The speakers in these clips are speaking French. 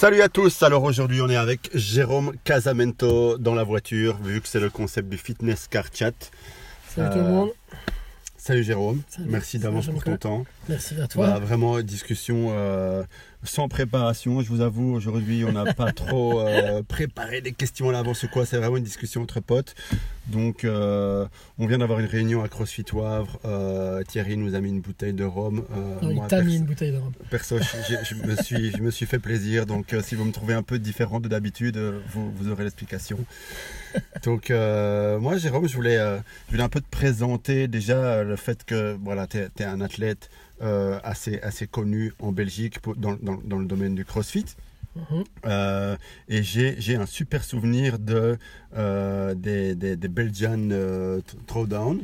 Salut à tous, alors aujourd'hui on est avec Jérôme Casamento dans la voiture, vu que c'est le concept du Fitness Car Chat. Salut tout le monde. Salut Jérôme, Salut. merci d'avance pour ton temps. Merci à toi. Voilà, vraiment discussion euh, sans préparation, je vous avoue, aujourd'hui on n'a pas trop euh, préparé des questions à l'avance ou quoi, c'est vraiment une discussion entre potes. Donc euh, on vient d'avoir une réunion à CrossFit Wavre, Thierry nous a mis une bouteille de rhum. Non, moi, il t'a mis une bouteille de rhum. Perso, je, me suis, je me suis fait plaisir. Donc, si vous me trouvez un peu différent de d'habitude, vous, vous aurez l'explication. Donc, euh, moi, Jérôme, je voulais, euh, je voulais un peu te présenter déjà euh, le fait que voilà, tu es, un athlète assez, assez connu en Belgique pour- dans, dans- dans le domaine du CrossFit. Mhm. Euh, et j'ai un super souvenir de, euh, des, des, des Belgian euh, Throwdown.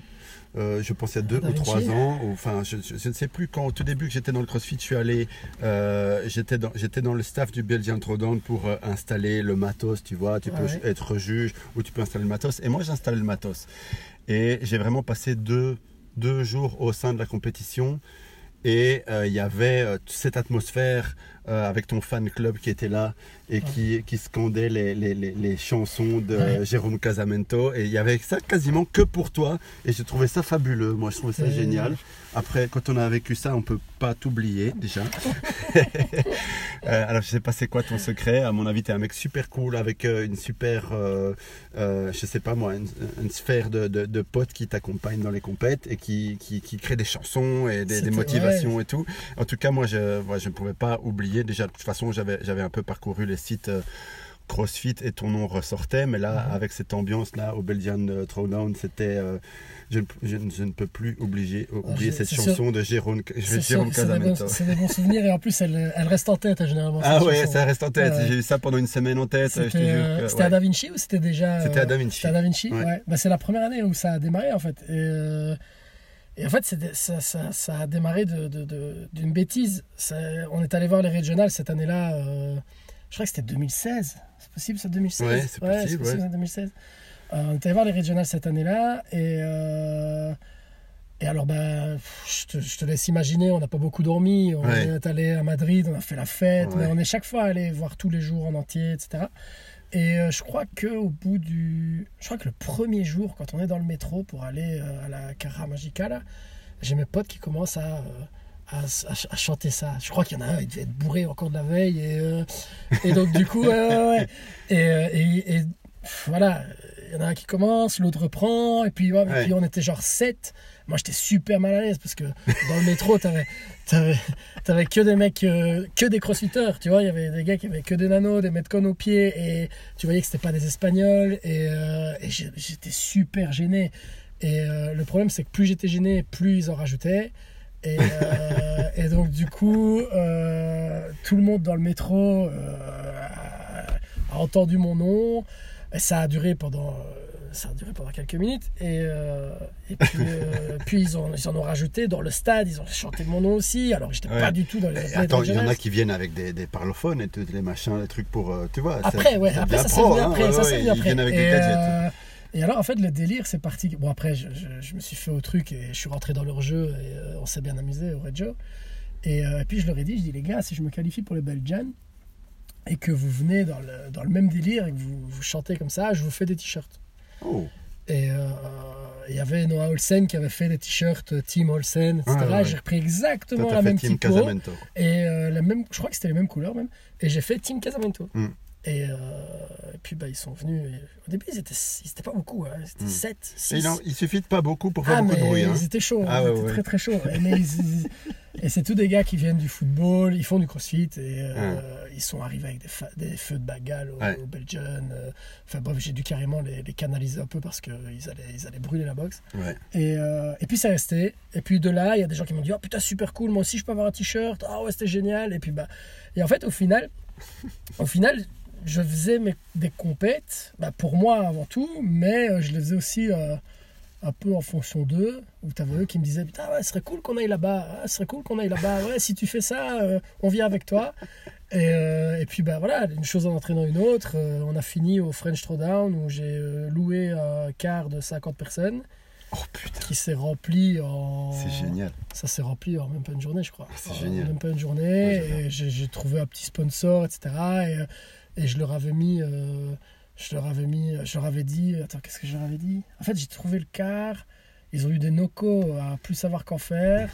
Euh, je pense il y a deux Da ou trois ans, ou, enfin je, je- je ne sais plus quand au tout début que j'étais dans le CrossFit, je suis allé, euh, j'étais dans, j'étais dans le staff du Belgian Throwdown pour euh, installer le matos, tu vois, tu peux être juge ou tu peux installer le matos. Et moi j'ai installé le matos. Et j'ai vraiment passé deux, deux jours au sein de la compétition. Et euh, il y avait euh, cette atmosphère euh, avec ton fan club qui était là et qui, qui scandait les, les, les, les chansons de Ouais. Jérôme Casamento. Et il y avait ça quasiment que pour toi. Et je trouvais ça fabuleux. Moi, je trouvais ça génial. Après, quand on a vécu ça, on peut pas t'oublier déjà. Euh, alors, je sais pas c'est quoi ton secret? À mon avis, tu es un mec super cool avec euh, une super, euh, euh, je sais pas moi, une, une sphère de, de, de potes qui t'accompagnent dans les compètes et qui, qui, qui créent des chansons et des, motivations et tout. En tout cas, moi, je moi, je ne pouvais pas oublier. Déjà, de toute façon, j'avais j'avais un peu parcouru les sites. euh, CrossFit et ton nom ressortait, mais là, Mhm. avec cette ambiance-là au Belgian euh, Throwdown, c'était. euh, je, ne- je je ne peux plus oublier, oublier je- cette c'est chanson de Jérôme, Jérôme sûr, c'est des, bons, Casamento. c'est des bons souvenirs et en plus elle, elle reste en tête hein, généralement. Ah cette ouais, chanson. ça reste en tête. Ouais. J'ai eu ça pendant une semaine en tête. C'était euh, ouais. à Da Vinci ou c'était déjà C'était à euh, Da Vinci. C'était à Da Vinci, Ouais. ouais. Bah, c'est la première année où ça a démarré en fait. Et, euh, et en fait, ça, ça, ça a démarré de- de- de- d'une bêtise. Ça- on est allé voir les régionales cette année-là. euh, je crois que c'était 2016. C'est possible, ça 2016 Ouais, c'est possible, ouais. c'est 2016. Euh, on est allé voir les régionales cette année-là et. euh, et alors, bah, je te, je te laisse imaginer, on n'a pas beaucoup dormi. On Ouais. est allé à Madrid, on a fait la fête, mais on est chaque fois allé voir tous les jours en entier, etc. Et euh, je crois que au bout du, je crois que le premier jour, quand on est dans le métro pour aller euh, à la Cara Magica, là, j'ai mes potes qui commencent à, euh, à, à ch- à chanter ça. Je crois qu'il y en a un, il devait être bourré encore de la veille, et, et donc du coup, ouais. Et, et- et, voilà, il y en a un qui commence, l'autre reprend, et puis, ouais, et Ouais. puis on était genre 7 Moi, j'étais super mal à l'aise parce que dans le métro, t'avais, t'avais, t'avais que des mecs, euh, que des crossfitters, tu vois. Il y avait des gars qui avaient que des nanos, des metcons aux pieds, et tu voyais que c'était pas des espagnols, et, euh, et j'étais super gêné. Et euh, le problème, c'est que plus j'étais gêné, plus ils en rajoutaient. Et, et donc, du coup, tout le monde dans le métro a, entendu mon nom. Et ça a duré pendant, ça a duré pendant quelques minutes. Et, euh, et puis, euh, puis ils, ont, ils en ont rajouté dans le stade. Ils ont chanté mon nom aussi. Alors, j'étais Ouais. pas du tout dans les. Attends, il y en a qui viennent avec des, des parlophones et tous les machins, les trucs pour. euh, tu vois. Après, ouais, après ça pro, venu hein, après, ouais, ça ouais, venu Ils après. viennent avec et, des gadgets. euh, et alors en fait le délire c'est parti. Bon après je, je- je me suis fait au truc et je suis rentré dans leur jeu et on s'est bien amusé au Joe. Et, et puis je leur ai dit, je dis les gars, si je me qualifie pour les Belgian et que vous venez dans le, dans le même délire et que vous, vous chantez comme ça, je vous fais des t-shirts. Oh. Et euh, il y avait Noah Olsen qui avait fait des t-shirts euh, Team Olsen, etc. Ouais, ouais. J'ai repris exactement la même Team typo. Casamento. Et euh, la même, je crois que c'était les mêmes couleurs même. Et j'ai fait Team Casamento. Mm. Et, euh, et puis bah, ils sont venus. et au début, ils étaient, ils étaient pas beaucoup. Hein. Ils étaient Mm. 7, Et 6. non, il suffit de pas beaucoup pour faire Ah, beaucoup mais de bruit. hein. ils étaient chauds. Ah, ils ouais, étaient ouais. très très chauds. Et, c'est tous des gars qui viennent du football. Ils font du crossfit. Et euh, ils sont arrivés avec des, feux de bagal au, au Belgian. euh. Enfin bref, j'ai dû carrément les, les canaliser un peu parce qu'ils allaient, ils allaient brûler la boxe. Et, euh, et puis c'est resté. Et puis de là, il y a des gens qui m'ont dit Oh putain, super cool, moi aussi je peux avoir un t-shirt. Ah ouais, c'était génial. Et puis bah. Et en fait, au final, au final je faisais mes, des compètes, bah, pour moi avant tout, mais euh, je les faisais aussi euh, un peu en fonction d'eux. Où t'avais eux qui me disaient Putain, ouais, ce serait cool qu'on aille là-bas. Ah, ce serait cool qu'on aille là-bas. Ouais, si tu fais ça, euh, on vient avec toi. Et, euh, et puis bah voilà, une chose en entraînant une autre. On a fini au French Throwdown où j'ai loué un car de 50 personnes. Oh putain, qui s'est rempli en. c'est génial. Ça s'est rempli en même pas une journée, je crois. C'est génial. Même pas une journée. Ouais, et j'ai trouvé un petit sponsor, etc. Et, et je leur avais mis. euh, je leur avais mis. Je leur avais dit. Attends, qu'est-ce que je leur avais dit? En fait, j'ai trouvé le quart. Ils ont eu des nocos à plus savoir qu'en faire.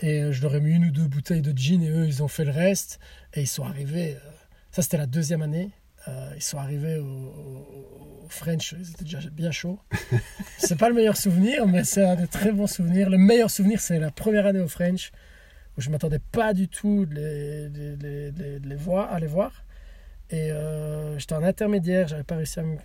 Et euh, je leur ai mis une ou deux bouteilles de gin et eux, ils ont fait le reste. Et ils sont arrivés. euh, ça, c'était la deuxième année. Euh, ils sont arrivés au, au- au French, ils étaient déjà bien chauds. c'est pas le meilleur souvenir, mais c'est un des très bons souvenirs. Le meilleur souvenir, c'est la première année au French, où je m'attendais pas du tout les, de les voir, à les voir. Et euh, j'étais en intermédiaire, j'avais pas réussi à me-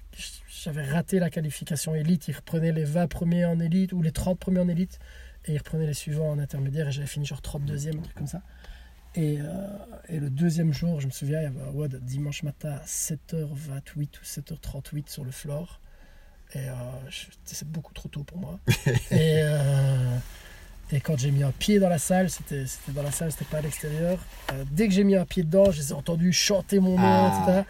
J'avais raté la qualification élite. Ils reprenaient les 20 premiers en élite ou les 30 premiers en élite, et ils reprenaient les suivants en intermédiaire, et j'avais fini genre 32e, un truc comme ça. Et, euh, et le deuxième jour, je me souviens, il y avait un WOD dimanche matin à 7h28 ou 7h38 sur le floor. Et euh, c'est beaucoup trop tôt pour moi. et, euh, et quand j'ai mis un pied dans la salle, c'était dans la salle, c'était pas à l'extérieur. euh, dès que j'ai mis un pied dedans, je les ai entendus chanter mon nom, Ah. etc.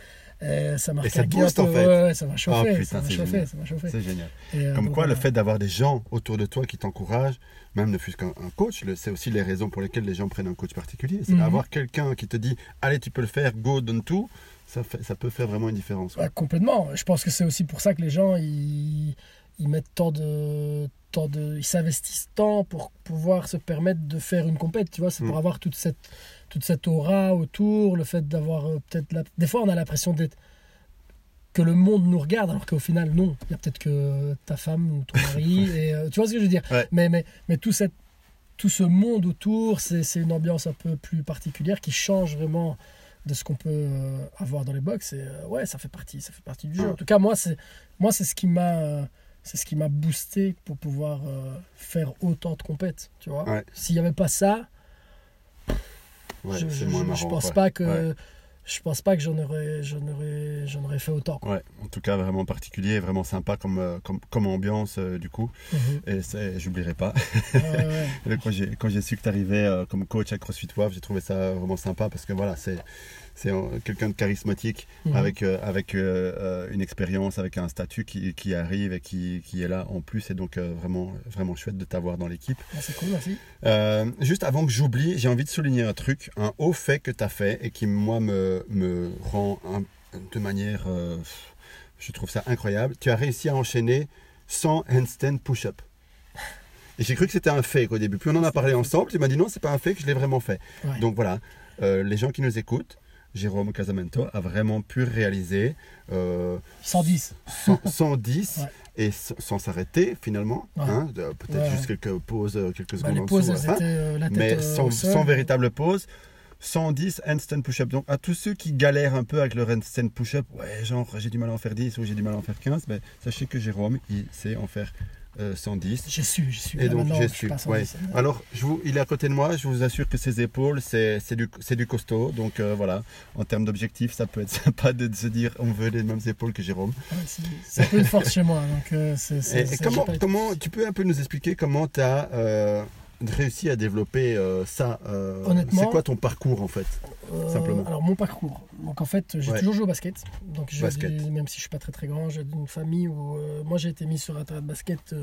Et ça m'a Et ça requinqué booste, en fait. Ouais, ouais, ça m'a Oh, chauffé, putain, ça m'a c'est chauffé, m'a. C'est génial. Et, euh, Comme donc, quoi, le fait d'avoir des gens autour de toi qui t'encouragent, même ne fût-ce qu'un un coach, c'est aussi les raisons pour lesquelles les gens prennent un coach particulier. C'est Mhm. avoir quelqu'un qui te dit Allez, tu peux le faire, go, donne tout. Ça, fait- ça peut faire vraiment une différence. Ouais, complètement. Je pense que c'est aussi pour ça que les gens ils, ils mettent tant de tant de ils s'investissent tant pour pouvoir se permettre de faire une compète. Tu vois, c'est pour Mm. avoir toute cette toute cette aura autour, le fait d'avoir euh, peut-être la... des fois on a l'impression d'être que le monde nous regarde alors qu'au final non. Il y a peut-être que ta femme ou ton mari et euh, tu vois ce que je veux dire? Ouais. Mais mais mais tout cette tout ce monde autour, c'est une ambiance un peu plus particulière qui change vraiment de ce qu'on peut euh, avoir dans les box. Et euh, ouais, ça fait partie, ça fait partie du jeu. En tout cas, moi, c'est moi, c'est ce qui m'a, c'est ce qui m'a boosté pour pouvoir euh, faire autant de compètes. Tu vois. Ouais. S'il n'y avait pas ça, Ouais, je, je- pense pas que Ouais. je pense pas que j'en aurais, j'en aurais, j'en aurais fait autant. quoi. Ouais, en tout cas, vraiment particulier, vraiment sympa comme, euh, comme, comme ambiance, euh, du coup. Mhm. Et c'est- j'oublierai pas. Ouais, ouais. Et Quand j'ai quand j'ai su que tu arrivais comme coach à CrossFit WAF, j'ai trouvé ça vraiment sympa parce que voilà, c'est c'est quelqu'un de charismatique Mhm. avec, euh, avec euh, euh, une expérience, avec un statut qui, qui arrive et qui, qui est là en plus. Et donc, euh, vraiment, vraiment chouette de t'avoir dans l'équipe. Ah, c'est cool, merci. Juste avant que j'oublie, j'ai envie de souligner un truc, un haut fait que tu as fait et qui, moi, me, me rend un- de manière. je trouve ça incroyable. Tu as réussi à enchaîner 100 handstand push-up. Et j'ai cru que c'était un fake au début. Puis on en a parlé ensemble. Tu m'as dit non, c'est pas un fake, je l'ai vraiment fait. Ouais. Donc voilà, Euh, les gens qui nous écoutent, Jérôme Casamento a vraiment pu réaliser euh, 110. 100 110 Ouais. et sans s'arrêter finalement. Ouais. hein, Peut-être Ouais. juste quelques pauses, euh, quelques Bah, secondes les en pauses, dessous. hein. étaient euh, la tête mais euh, sans, sans véritable pause. 110 handstand push-up. Donc à tous ceux qui galèrent un peu avec le handstand push-up, ouais, genre j'ai du mal à en faire 10 ou j'ai du mal à en faire 15, ben, sachez que Jérôme, il sait en faire euh, 110. J'ai su, j'ai su. Et Là, donc j'ai je suis su. pas à 110, ouais. hein. Alors je vous, il est à côté de moi, je vous assure que ses épaules, c'est du, du costaud. Donc euh, voilà, en termes d'objectifs, ça peut être sympa de se dire on veut les mêmes épaules que Jérôme. Ouais, c'est- un peu une force chez moi. Donc, euh, et comment, tu peux un peu nous expliquer comment tu as réussi à développer euh, ça euh, Honnêtement- C'est quoi ton parcours en fait Euh, Simplement. Alors mon parcours. Donc en fait, j'ai Ouais. toujours joué au basket. Donc je Basket. même si je suis pas très très grand, j'ai une famille où moi j'ai été mis sur un terrain de basket.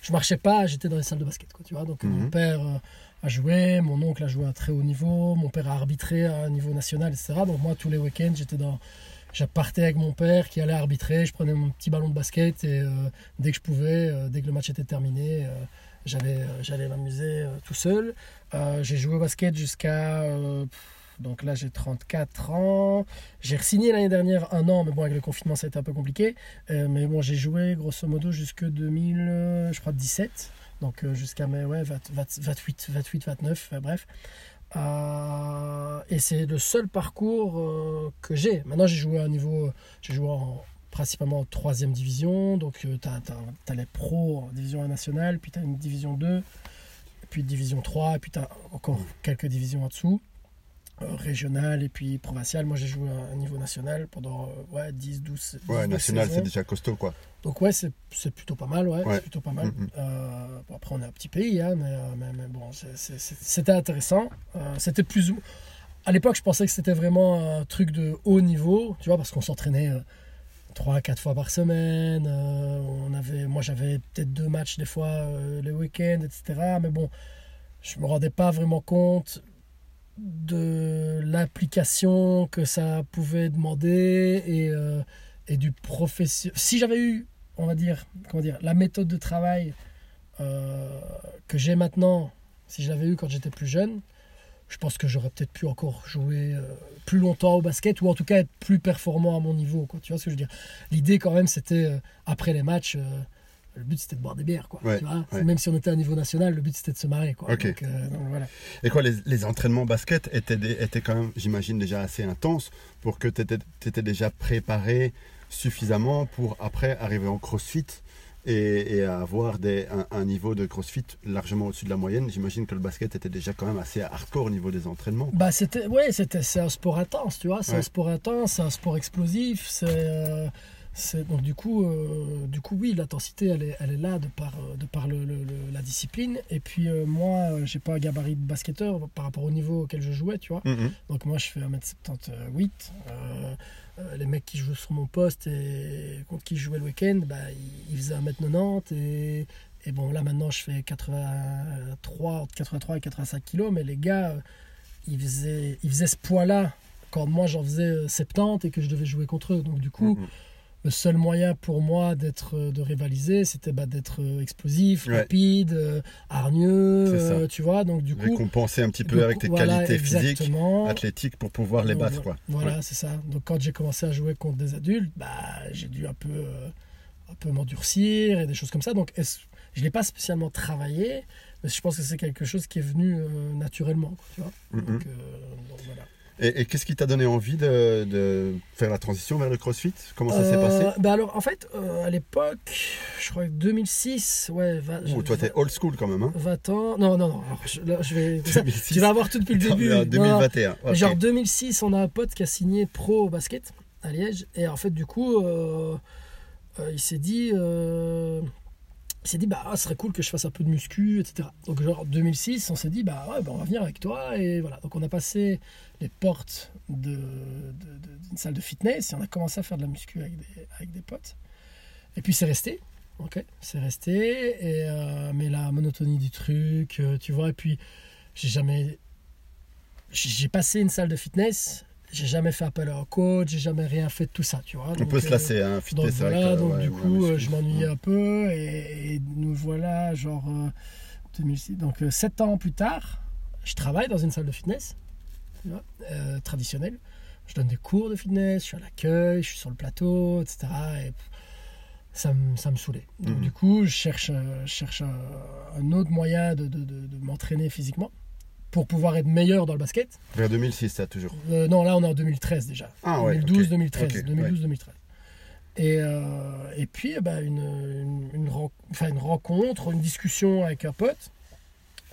je marchais pas, j'étais dans les salles de basket, quoi. Tu vois. Donc Mhm. mon père euh, a joué, mon oncle a joué à très haut niveau, mon père a arbitré à un niveau national, etc. Donc moi tous les week-ends j'étais dans je partais avec mon père qui allait arbitrer, je prenais mon petit ballon de basket et euh, dès que je pouvais, euh, dès que le match était terminé, euh, j'allais, euh, j'allais m'amuser euh, tout seul. Euh, j'ai joué au basket jusqu'à... donc là j'ai 34 ans. J'ai signé l'année dernière un an, mais bon avec le confinement ça a été un peu compliqué. Euh, mais bon j'ai joué grosso modo jusque 2000, euh, je crois 17. Donc jusqu'à mes ouais, 20 20 28, 28, 29, euh, bref. Et c'est le seul parcours que j'ai. Maintenant, j'ai joué à un niveau, j'ai joué en, principalement en troisième division. Donc, tu as, les pros en division 1 nationale, puis tu as une division 2, puis division 3, et puis tu as encore quelques divisions en dessous, euh, régionale et puis provinciale. Moi, j'ai joué à un niveau national pendant euh, ouais, 10, 12, 12 Ouais, national, c'est déjà costaud quoi. Donc ouais, c'est plutôt pas mal, ouais, Ouais. c'est plutôt pas mal. Mhm. Euh, bon, après, on est un petit pays, hein, mais, euh, mais, mais bon, c'était intéressant. Euh, c'était plus. À l'époque, je pensais que c'était vraiment un truc de haut niveau, tu vois, parce qu'on s'entraînait... trois, quatre fois par semaine. euh, on avait, moi, j'avais peut-être deux matchs des fois euh, les week-ends, etc. Mais bon, je me rendais pas vraiment compte de l'implication que ça pouvait demander et, euh, et du profession. Si j'avais eu, on va dire, comment dire, la méthode de travail euh, que j'ai maintenant, si je l'avais eu quand j'étais plus jeune, je pense que j'aurais peut-être pu encore jouer euh, plus longtemps au basket ou en tout cas être plus performant à mon niveau. Quoi. Tu vois ce que je veux dire? L'idée quand même c'était euh, après les matchs, euh, le but c'était de boire des bières. Quoi, Ouais, tu vois? ouais. Même si on était à niveau national, le but c'était de se marrer. Quoi. Ok. Donc, donc voilà. Et quoi, les, les entraînements basket étaient, des- étaient quand même, j'imagine, déjà assez intenses pour que tu étais, déjà préparé suffisamment pour après arriver en crossfit? Et, et avoir des, un, un niveau de crossfit largement au-dessus de la moyenne. J'imagine que le basket était déjà quand même assez hardcore au niveau des entraînements. Bah c'était ouais c'était c'est un sport intense tu vois c'est Ouais. un sport intense c'est un sport explosif c'est euh, c'est- donc du coup euh, du coup oui l'intensité elle est, elle est là de par euh, de par le, le- le- la discipline et puis euh, moi euh, j'ai pas un gabarit de basketteur par rapport au niveau auquel je jouais tu vois Mhm. donc moi je fais 1m78 euh, euh, les mecs qui jouent sur mon poste et contre qui je jouais le week-end bah, ils, ils faisaient 1m90 et et bon là maintenant je fais 83 entre 83 et 85 kilos mais les gars ils faisaient, ils faisaient ce poids-là quand moi j'en faisais euh, 70 et que je devais jouer contre eux. Donc du coup, Mhm. Le seul moyen pour moi d'être, euh, de rivaliser, c'était bah, d'être euh, explosif, Ouais. rapide, euh, hargneux, euh, tu vois. Donc du coup, Récompenser un petit peu avec tes voilà, qualités physiques, athlétiques pour pouvoir les Donc, battre. Quoi. Voilà, Ouais. c'est ça. Donc quand j'ai commencé à jouer contre des adultes, bah, j'ai dû un peu, euh, un peu m'endurcir et des choses comme ça. Donc je l'ai pas spécialement travaillé, mais je pense que c'est quelque chose qui est venu naturellement. quoi, tu vois. Donc, donc voilà. Et, et qu'est-ce qui t'a donné envie de, de faire la transition vers le crossfit? Comment ça s'est passé? Euh, bah alors, en fait, euh, à l'époque, je crois que 2006, ouais, va- Ouh, Toi, t'es old school quand même. Hein 20 ans. Non, non, non, je, là, je vais. 2006. Tu vas avoir tout depuis le début. Non, 2021. ok. Genre 2006, on a un pote qui a signé pro au basket à Liège. Et en fait, du coup, euh, il s'est dit. Il s'est dit, bah, ah, ce serait cool que je fasse un peu de muscu, etc. Donc, genre, 2006, on s'est dit, bah, ouais, bah, on va venir avec toi. Et voilà. Donc, on a passé les portes de, de- d'une salle de fitness et on a commencé à faire de la muscu avec des, avec des potes. Et puis, c'est resté. Ok, c'est resté. Et, euh, mais la monotonie du truc, euh, tu vois. Et puis, j'ai jamais. J'ai passé une salle de fitness. J'ai jamais fait appel à un coach, j'ai jamais rien fait de tout ça, tu vois. On peut se euh, lasser, hein, donc vrai voilà, que, donc ouais, du coup, euh, je m'ennuyais un peu et, et nous voilà, genre euh, 2006. Donc euh, sept ans plus tard, je travaille dans une salle de fitness tu vois, euh, traditionnelle. Je donne des cours de fitness, je suis à l'accueil, je suis sur le plateau, etc. Et ça me, ça me saoulait. Donc Mhm. du coup, je cherche, euh, je cherche un, un autre moyen de, de- de- de m'entraîner physiquement pour pouvoir être meilleur dans le basket. Vers 2006, ça, toujours. Euh, non, là, on est en 2013 déjà. Ah ouais, 2012, ok. 2013. Ok, 2012, 2013. Et, euh, et puis, eh ben, une, une, une ren- enfin, une rencontre, une discussion avec un pote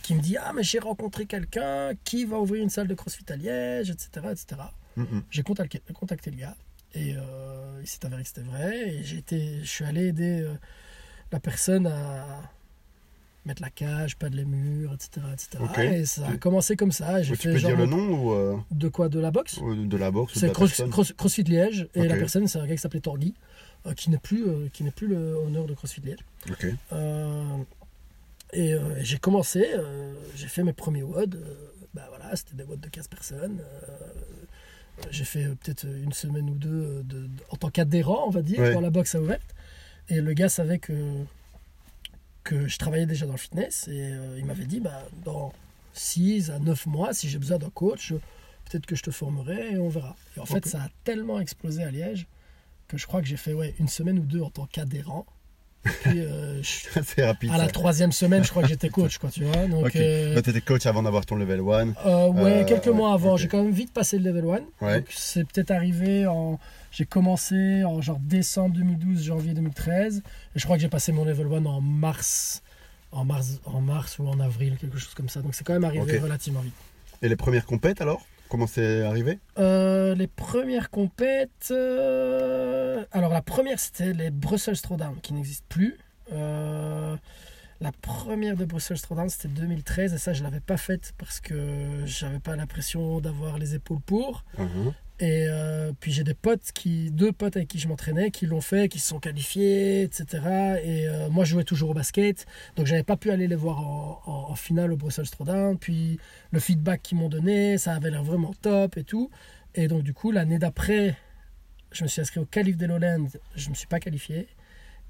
qui me dit Ah, mais j'ai rencontré quelqu'un qui va ouvrir une salle de crossfit à Liège, etc. etc. Mhm. J'ai contacté, contacté le gars et euh, il s'est avéré que c'était vrai. Et je suis allé aider la personne à mettre la cage, pas de les murs, etc. etc. Et ça a commencé comme ça. J'ai Tu fait peux genre dire le nom ou euh, de quoi De la boxe de la boxe c'est Cross- Cross- CrossFit Liège et la personne c'est un gars qui s'appelait Torgui euh, qui n'est plus euh, qui n'est plus le honneur de CrossFit Liège. Et j'ai commencé, j'ai fait mes premiers WOD. bah voilà, c'était des WOD de 15 personnes. j'ai fait peut-être une semaine ou deux de- de- en tant qu'adhérent, on va dire, Ouais. quand la boxe a ouvert. Et le gars savait que que je travaillais déjà dans le fitness et euh, il m'avait dit bah dans 6 à 9 mois si j'ai besoin d'un coach peut-être que je te formerai et on verra. Et en fait, ça a tellement explosé à Liège que je crois que j'ai fait ouais, une semaine ou deux en tant qu'adhérent. Puis euh, je- C'est rapide. à la troisième semaine, je crois que j'étais coach, quoi, tu vois. Donc, euh, t'étais coach avant d'avoir ton level 1. euh, ouais, quelques mois avant, j'ai quand même vite passé le level 1. Ouais. Donc, c'est peut-être arrivé en. J'ai commencé en genre décembre 2012, janvier 2013. Et je crois que j'ai passé mon level 1 en mars. En mars, en mars ou en avril, quelque chose comme ça. Donc c'est quand même arrivé relativement vite. Et les premières compètes alors? Comment c'est arrivé Euh, les premières compètes. euh, Alors, la première, c'était les Brussels Throwdown, qui n'existent plus. Euh, La première de Brussels Throwdown, c'était 2013, et ça, je ne l'avais pas faite parce que j'avais pas l'impression d'avoir les épaules pour. Mhm. Et euh, puis j'ai des potes, qui, deux potes avec qui je m'entraînais, qui l'ont fait, qui se sont qualifiés, etc. Et euh, moi, je jouais toujours au basket, donc j'avais pas pu aller les voir en, en- en finale au Brussels Throwdown. Puis le feedback qu'ils m'ont donné, ça avait l'air vraiment top et tout. Et donc du coup, l'année d'après, je me suis inscrit au Calif des Lowlands, je me suis pas qualifié.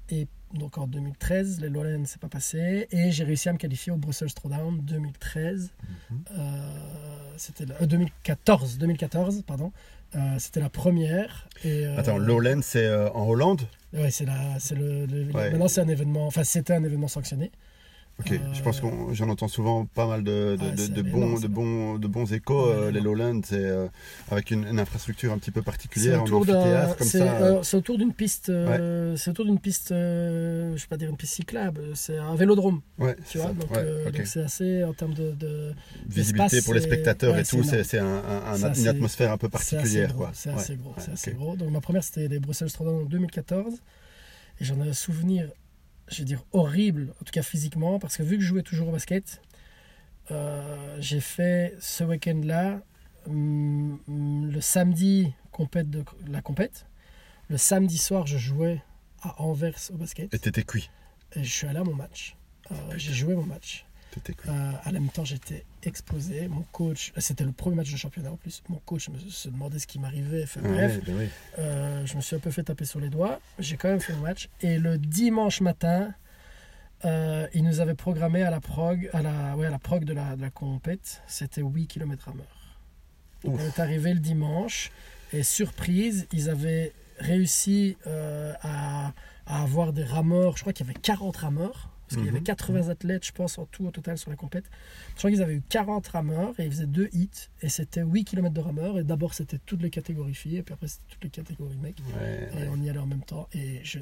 Et donc en 2013, les Lowlands, c'est pas passé. Et j'ai réussi à me qualifier au Brussels Throwdown 2013. Euh, c'était euh, 2014, 2014, pardon. Euh, c'était la première. Et, euh, Attends, Lowland, c'est euh, en Hollande? Ouais, c'est la, c'est le, le- Ouais. Maintenant, c'est un événement. Enfin, c'était un événement sanctionné. Ok, Euh, je pense que j'en entends souvent pas mal de, de, Ah, de- de bons, de, bons, de bons échos. Euh, les. Lowlands, c'est euh, avec une, une infrastructure un petit peu particulière, en amphithéâtre comme ça. euh, c'est autour d'une piste. C'est autour d'une piste. je vais pas dire une piste cyclable. C'est un vélodrome. ouais, Tu vois. ça. Donc, Ouais, c'est assez en termes de. Visibilité pour les spectateurs et tout, c'est un- un- un- une atmosphère un peu c'est assez particulière. gros. C'est assez gros. assez. Donc ma première c'était les Bruxelles Throwdown en 2014 et j'en ai un souvenir, je vais dire horrible, en tout cas physiquement, parce que vu que je jouais toujours au basket, euh, j'ai fait ce week-end-là hum, le samedi compète de la compète. Le samedi soir, je jouais à Anvers au basket Et t'étais cuit. et je suis allé à mon match. Euh, j'ai joué mon match. Cuit. Euh, à la mi-temps, j'étais explosé. Mon coach, c'était le premier match de championnat en plus. Mon coach me, se demandait ce qui m'arrivait. Enfin, bref, ben oui. euh, je me suis un peu fait taper sur les doigts. J'ai quand même fait mon match. Et le dimanche matin, euh, ils nous avaient programmé à la prog, à la, ouais, à la prog de la, de la compète. C'était 8 km à. Donc, Ouf. On est arrivé le dimanche. Et surprise, ils avaient réussi euh, à, à avoir des rameurs. Je crois qu'il y avait 40 rameurs. Parce qu'il y avait Mhm. 80 athlètes, je pense, en tout au total sur la compète. Je crois qu'ils avaient eu 40 rameurs et ils faisaient deux hits. Et c'était 8 km de rameurs. Et d'abord, c'était toutes les catégories filles. Et puis après, c'était toutes les catégories mecs. Ouais, Et ouais. on y allait en même temps. Et je,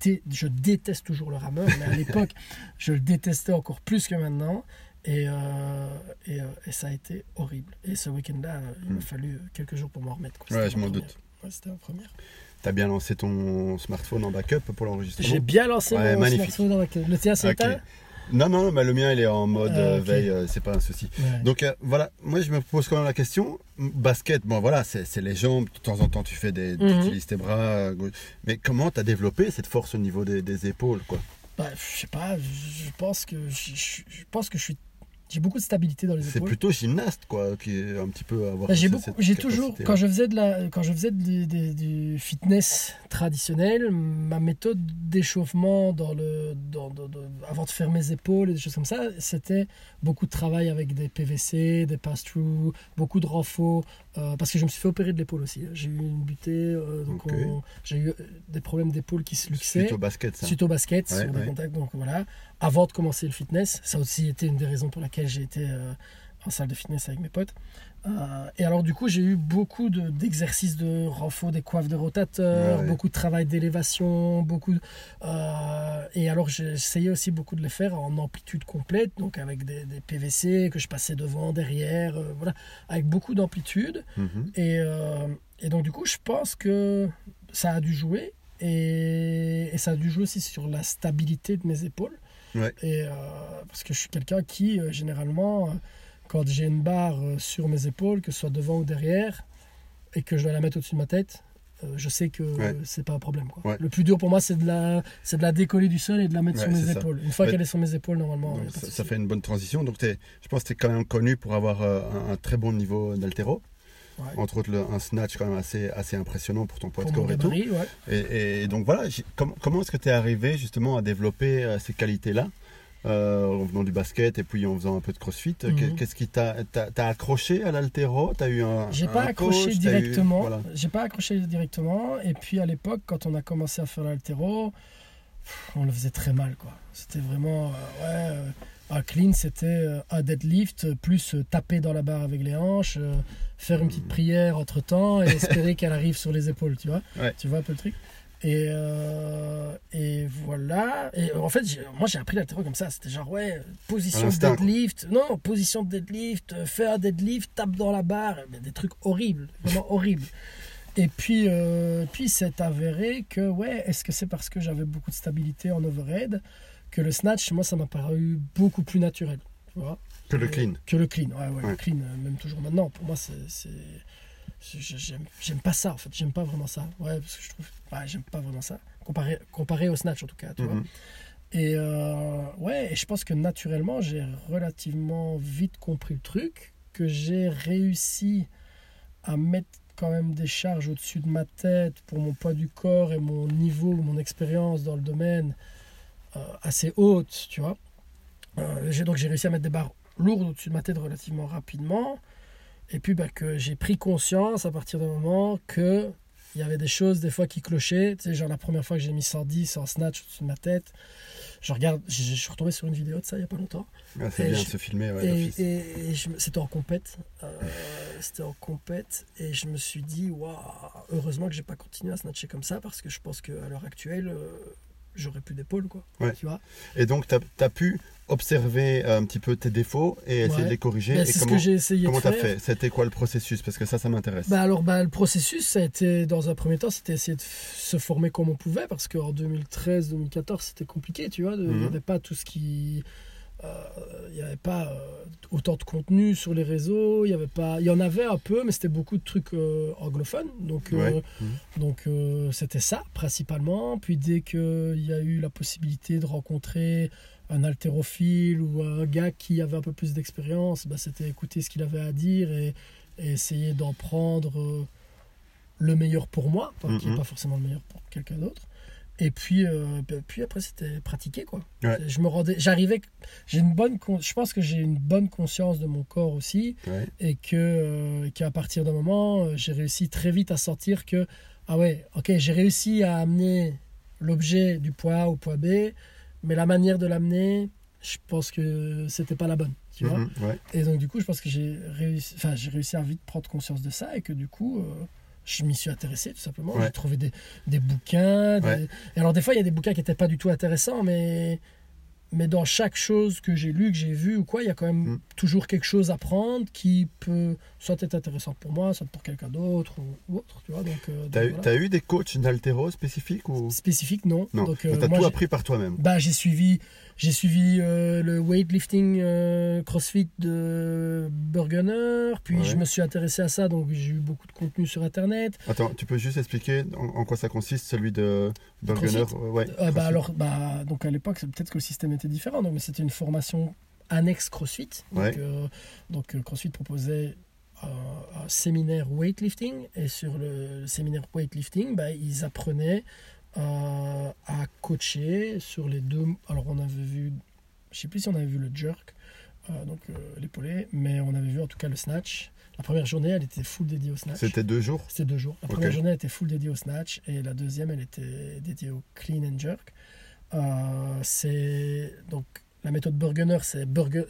dé- je déteste toujours le rameur. Mais à l'époque, je le détestais encore plus que maintenant. Et, euh, et, euh, et ça a été horrible. Et ce week-end-là, il m'a Mm. fallu quelques jours pour m'en remettre. quoi. Ouais, je m'en doute. Ouais, c'était la première. T'as bien lancé ton smartphone en backup pour l'enregistrement J'ai bien lancé Ouais, mon magnifique. smartphone avec le tien, c'est Ok. éteint Non, non, mais le mien, il est en mode Ah, euh, veille, euh, c'est pas un souci. Ouais. Donc euh, voilà, moi je me pose quand même la question. Basket, bon voilà, c'est les jambes, de temps en temps tu fais des, tu Mhm. utilises tes bras, euh, mais comment t'as développé cette force au niveau des, des épaules quoi? Bah, je sais pas, je pense que je pense que je suis j'ai beaucoup de stabilité dans les C'est épaules. plutôt gymnaste quoi, qui est un petit peu à avoir. Bah, j'ai beaucoup, j'ai toujours, quand je faisais de la, quand je faisais du, fitness traditionnel, ma méthode d'échauffement dans le, dans, dans- dans- avant de faire mes épaules et des choses comme ça, c'était beaucoup de travail avec des PVC, des pass-through, beaucoup de renfort, euh, parce que je me suis fait opérer de l'épaule aussi. J'ai eu une butée, euh, donc j'ai eu euh, des problèmes d'épaule qui se luxaient. Suite au basket ça. Suite au basket, Ouais, sur des contacts, donc voilà. Avant de commencer le fitness, ça a aussi été une des raisons pour laquelle j'ai été euh, en salle de fitness avec mes potes. Euh, et alors du coup, j'ai eu beaucoup de- d'exercices de, renfort des coiffes de rotateur, Ouais, ouais. beaucoup de travail d'élévation, beaucoup. de- euh, et alors j'ai essayé aussi beaucoup de les faire en amplitude complète, donc avec des, des PVC que je passais devant, derrière, euh, voilà, avec beaucoup d'amplitude. Mhm. Et, et donc, du coup, je pense que ça a dû jouer. Et, et ça a dû jouer aussi sur la stabilité de mes épaules. Ouais. Et, parce que je suis quelqu'un qui, généralement, quand j'ai une barre euh, sur mes épaules, que ce soit devant ou derrière, et que je dois la mettre au-dessus de ma tête, euh, je sais que Ouais. c'est pas un problème. Quoi. Ouais. Le plus dur pour moi, c'est de, la, c'est de la décoller du sol et de la mettre Ouais, sur mes ça. épaules. Une fois qu'elle est sur mes épaules, normalement. Donc, ça, fait une bonne transition. Donc t'es- je pense que tu es quand même connu pour avoir euh, un, un très bon niveau d'altéro. Entre autres, le- un snatch quand même assez, assez impressionnant pour ton poids de Pour corps et tout. Et, et donc voilà, comment est-ce que tu es arrivé justement à développer euh, ces qualités-là? Euh, en venant du basket et puis en faisant un peu de crossfit Qu'est- Mhm. Qu'est-ce qui t'a accroché à l'altéro? T'as eu un J'ai pas accroché coach, directement. voilà. J'ai pas accroché directement. Et puis à l'époque, quand on a commencé à faire l'altéro, on le faisait très mal, quoi. C'était vraiment, euh, ouais, euh, un clean, c'était euh, un deadlift plus euh, taper dans la barre avec les hanches, euh, faire une petite prière entre temps et espérer qu'elle arrive sur les épaules, tu vois. Ouais. Tu vois un peu le truc? Et, euh, et voilà. Et en fait, moi j'ai appris l'altéro comme ça. C'était genre, ouais, position de deadlift. Non, position de deadlift, euh, fais un deadlift, tape dans la barre. Mais des trucs horribles, vraiment horribles. Et puis, euh, puis c'est avéré que, ouais, est-ce que c'est parce que j'avais beaucoup de stabilité en overhead que le snatch, moi, ça m'a paru beaucoup plus naturel. Tu vois? Que le clean. Que le clean, ouais, ouais, Ouais. le clean, même toujours maintenant. Pour moi, c'est. J'aime pas ça en fait, j'aime pas vraiment ça. Ouais, parce que je trouve, ouais, j'aime pas vraiment ça. Comparé, comparé au snatch en tout cas, tu vois. Mhm. Et euh, ouais, et je pense que naturellement, j'ai relativement vite compris le truc, que j'ai réussi à mettre quand même des charges au-dessus de ma tête pour mon poids du corps et mon niveau, mon expérience dans le domaine euh, assez haute, tu vois. Euh, j'ai donc j'ai réussi à mettre des barres lourdes au-dessus de ma tête relativement rapidement. Et puis bah, que j'ai pris conscience à partir d'un moment que il y avait des choses des fois qui clochaient. Tu sais, genre la première fois que j'ai mis 110 en snatch au-dessus de ma tête, je regarde, je, je suis retombé sur une vidéo de ça il y a pas longtemps. Ah, c'est bien je- de se filmer, ouais, et c'était en compète. euh, c'était en compète. Et je me suis dit, waouh, heureusement que j'ai pas continué à snatcher comme ça parce que je pense qu'à l'heure actuelle, euh, j'aurais plus d'épaule, quoi. Ouais. Tu vois Et donc, tu as, pu observer euh, un petit peu tes défauts et essayer Ouais. de les corriger. Ben, C'est ce que j'ai essayé comment t'as faire. fait? C'était quoi le processus? Parce que ça, ça m'intéresse. Bah alors bah, le processus ça a été dans un premier temps c'était essayer de se former comme on pouvait parce qu'en 2013 2014 c'était compliqué tu vois il Mhm. n'y avait pas tout ce qui il n'y avait pas euh, autant de contenu sur les réseaux il y avait pas il y en avait un peu mais c'était beaucoup de trucs euh, anglophones donc euh. Mhm. donc euh, c'était ça principalement puis dès qu'il y a eu la possibilité de rencontrer un haltérophile ou un gars qui avait un peu plus d'expérience bah, c'était écouter ce qu'il avait à dire et et essayer d'en prendre euh, le meilleur pour moi, qui n'est Mhm. pas forcément le meilleur pour quelqu'un d'autre. Et puis, euh, puis- puis après, c'était pratiquer quoi. Ouais. Je me rendais, j'arrivais, j'ai une bonne, con- je pense que j'ai une bonne conscience de mon corps aussi, Ouais. et que euh, qu'à partir d'un moment, euh, j'ai réussi très vite à sentir que ah ouais, ok, j'ai réussi à amener l'objet du point A au point B, mais la manière de l'amener, je pense que c'était pas la bonne, tu vois. Mhm, ouais. Et donc, du coup, je pense que j'ai réussi, enfin, j'ai réussi à vite prendre conscience de ça et que du coup, euh, je m'y suis intéressé tout simplement. Ouais. J'ai trouvé des, des bouquins. des- Ouais. Et alors, des fois, il y a des bouquins qui n'étaient pas du tout intéressants, mais, mais dans chaque chose que j'ai lu, que j'ai vu ou quoi, il y a quand même Mm. toujours quelque chose à prendre qui peut soit être intéressant pour moi, soit pour quelqu'un d'autre ou, ou autre. Tu vois, donc, euh, donc T'as eu, voilà. eu des coachs d'altéro spécifiques ou? Spécifique, non. non Donc, euh, Donc, T'as moi, tout appris par toi-même. bah, j'ai suivi, j'ai suivi euh, le weightlifting euh, CrossFit de Burgener, puis Ouais. je me suis intéressé à ça, donc j'ai eu beaucoup de contenu sur Internet. Attends, tu peux juste expliquer en, en quoi ça consiste, celui de Burgener euh, ouais, Euh, bah, alors, bah, donc à l'époque, peut-être que le système était différent, donc, mais c'était une formation annexe CrossFit. Donc, Ouais. donc CrossFit proposait euh, un séminaire weightlifting, et sur le, le séminaire weightlifting, bah, ils apprenaient euh, à coacher sur les deux. Alors, on avait vu, je sais plus si on avait vu le jerk, euh, donc euh, l'épaulé, mais on avait vu en tout cas le snatch. La première journée, elle était full dédiée au snatch. C'était deux jours C'était deux jours. La première journée, elle était full dédiée au snatch et la deuxième, elle était dédiée au clean and jerk. Euh, c'est donc la méthode Burgener, c'est Burger,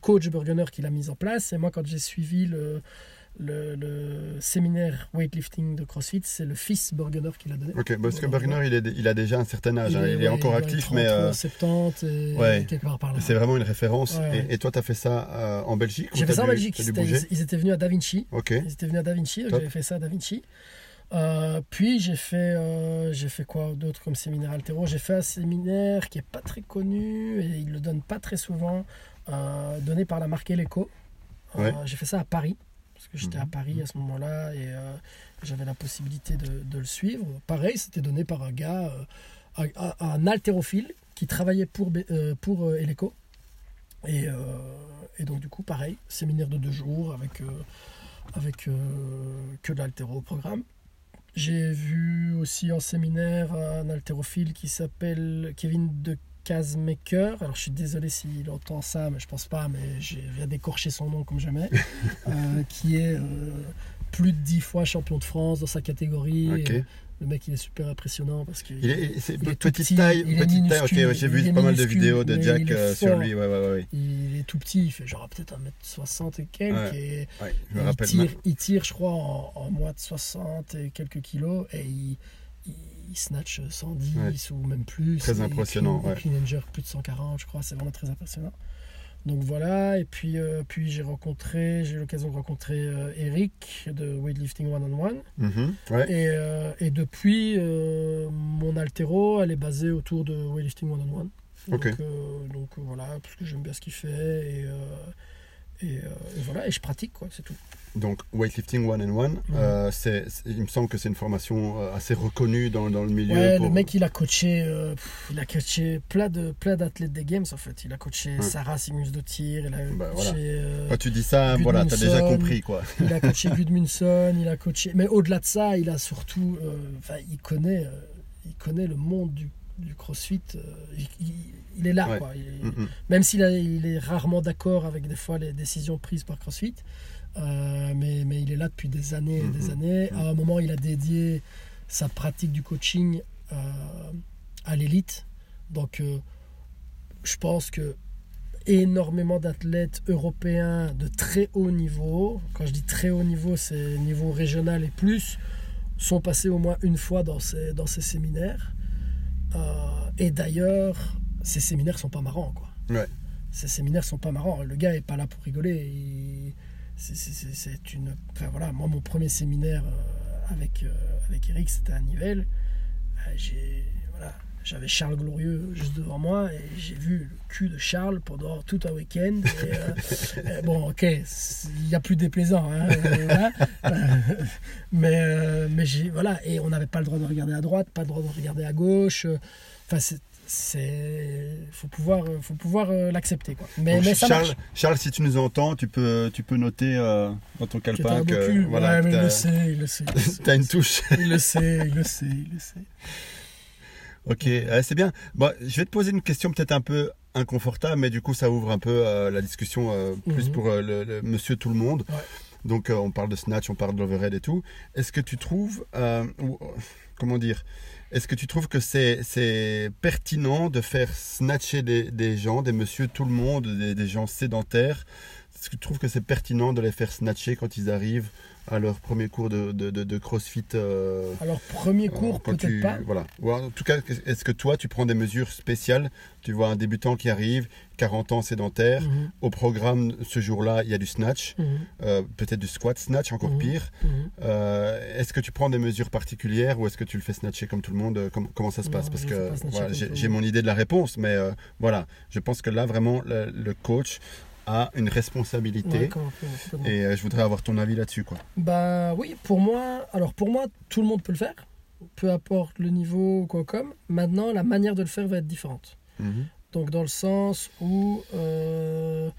coach Burgener qui l'a mise en place. Et moi, quand j'ai suivi le, le, le séminaire weightlifting de CrossFit, c'est le fils Burgener qui l'a donné. Ok, parce que Voilà. Burgener, il, est, il a déjà un certain âge, hein, il, est ouais, encore actif, mais euh, 70 et ouais. quelque part par là. c'est vraiment une référence. Ouais. Et, et toi, tu as fait ça euh, en Belgique J'ai fait ça en Belgique. C'était- Ils, ils étaient venus à Da Vinci. Ok, Ils étaient venus à Da Vinci, j'avais fait ça à Da Vinci. Euh, puis j'ai fait, euh, j'ai fait quoi d'autre comme séminaire altéro? J'ai fait un séminaire qui est pas très connu et il le donne pas très souvent, donné par la marque Eleco. J'ai fait ça à Paris, parce que j'étais à Mhm. Paris à ce moment-là et euh, j'avais la possibilité de, de le suivre. Pareil, c'était donné par un gars, euh, un, un- haltérophile qui travaillait pour, euh, pour Eleco. Et, et donc du coup, pareil, séminaire de deux jours avec, avec que de l'haltéro au programme. J'ai vu aussi en séminaire un haltérophile qui s'appelle Kevin de Casmaker. Alors je suis désolé s'il entend ça, mais je pense pas, mais je viens d'écorcher son nom comme jamais. Euh, qui est euh, plus de dix fois champion de France dans sa catégorie. Et le mec il est super impressionnant parce que Il est, il petite petit, taille, il est petite taille. J'ai vu pas mal de vidéos de Jack euh, sur lui. Ouais, ouais, ouais. ouais. il est tout petit, il fait genre peut-être 1m60 et quelques. Et, Ouais, je me il, tire, il tire, je crois, en, en moins de 60 et quelques kilos et il, il, il snatch 110 ou même plus. Très impressionnant, clean- ouais. Clean and jerk plus de 140, je crois, c'est vraiment très impressionnant. Donc voilà, et puis, euh, puis j'ai rencontré, j'ai eu l'occasion de rencontrer euh, Eric de Weightlifting One on One. Ouais. Et, euh, et depuis, euh, mon altéro, elle est basée autour de Weightlifting One on One. Donc, donc voilà, parce que j'aime bien ce qu'il fait. Et, Et, euh, et voilà, et je pratique, quoi, c'est tout. Donc, Weightlifting One and One, euh, c'est, c'est- il me semble que c'est une formation euh, assez reconnue dans, dans le milieu. Ouais, pour- le mec, il a coaché, euh, pff, il a coaché plein de plein d'athlètes des games en fait. Il a coaché Ouais. Sarah Simus de tir, il a Bah, coaché, voilà. Quand tu dis ça, voilà, t'as déjà compris, quoi. il a coaché Gudmundsson, il a coaché. Mais au-delà de ça, il a surtout, enfin, il connaît, il connaît le monde du, du CrossFit. euh, il, est là, Ouais. quoi. Il- Mm, mm. même s'il il est rarement d'accord avec des fois les décisions prises par CrossFit, euh, mais, mais il est là depuis des années et des Mhm. années. À un moment, il a dédié sa pratique du coaching euh, à l'élite. Donc, je pense que énormément d'athlètes européens de très haut niveau, quand je dis très haut niveau, c'est niveau régional et plus, sont passés au moins une fois dans ces, dans ces séminaires. Euh, et d'ailleurs, ces séminaires sont pas marrants, quoi. Ouais. Ces séminaires sont pas marrants. Le gars est pas là pour rigoler. Il- c'est- une. Enfin voilà, moi mon premier séminaire euh, avec euh, avec Eric, c'était à Nivelles. J'ai voilà, j'avais Charles Glorieux juste devant moi et j'ai vu le cul de Charles pendant tout un week-end. Euh, euh, bon, ok, il n'y a plus déplaisant, hein, euh, voilà. Mais mais j'ai voilà et on n'avait pas le droit de regarder à droite, pas le droit de regarder à gauche. Enfin c'est c'est faut pouvoir faut pouvoir l'accepter quoi. Mais Donc, mais ça Charles, marche. Charles, si tu nous entends, tu peux, tu peux noter euh, dans ton calepin que, voilà, Ouais, mais il t'as- le sait, il le sait. il le sait. t'as une touche. Il le sait, il le sait, il le sait. Ok, euh, c'est bien. Bon, je vais te poser une question peut-être un peu inconfortable, mais du coup, ça ouvre un peu euh, la discussion euh, plus Mhm. pour euh, le, le monsieur tout le monde. Ouais. Donc, on parle de snatch, on parle de l'overhead et tout. Est-ce que tu trouves, ou- comment dire, est-ce que tu trouves que c'est c'est pertinent de faire snatcher des, des gens, des monsieur tout le monde, des, des gens sédentaires? Est-ce que tu trouves que c'est pertinent de les faire snatcher quand ils arrivent à leur premier cours de, de, de- de CrossFit euh, Alors premier euh, cours quand peut-être tu- pas. Voilà. Ou en tout cas, est-ce que toi, tu prends des mesures spéciales? Tu vois un débutant qui arrive, 40 ans sédentaire. Mhm, Au programme, ce jour-là, il y a du snatch, mhm, euh, peut-être du squat snatch, encore Mhm. pire. Euh, est-ce que tu prends des mesures particulières ou est-ce que tu le fais snatcher comme tout le monde? Euh, com- Comment ça se Non, passe Parce que voilà, j'ai mon idée de la réponse, mais euh, voilà, je pense que là, vraiment, le, le coach a une responsabilité. Ouais. Et euh, je voudrais avoir ton avis là-dessus, quoi. Bah oui, pour moi, alors pour moi, tout le monde peut le faire, peu importe le niveau ou quoi comme. Maintenant, la manière de le faire va être différente. Mhm. Donc dans le sens où, euh,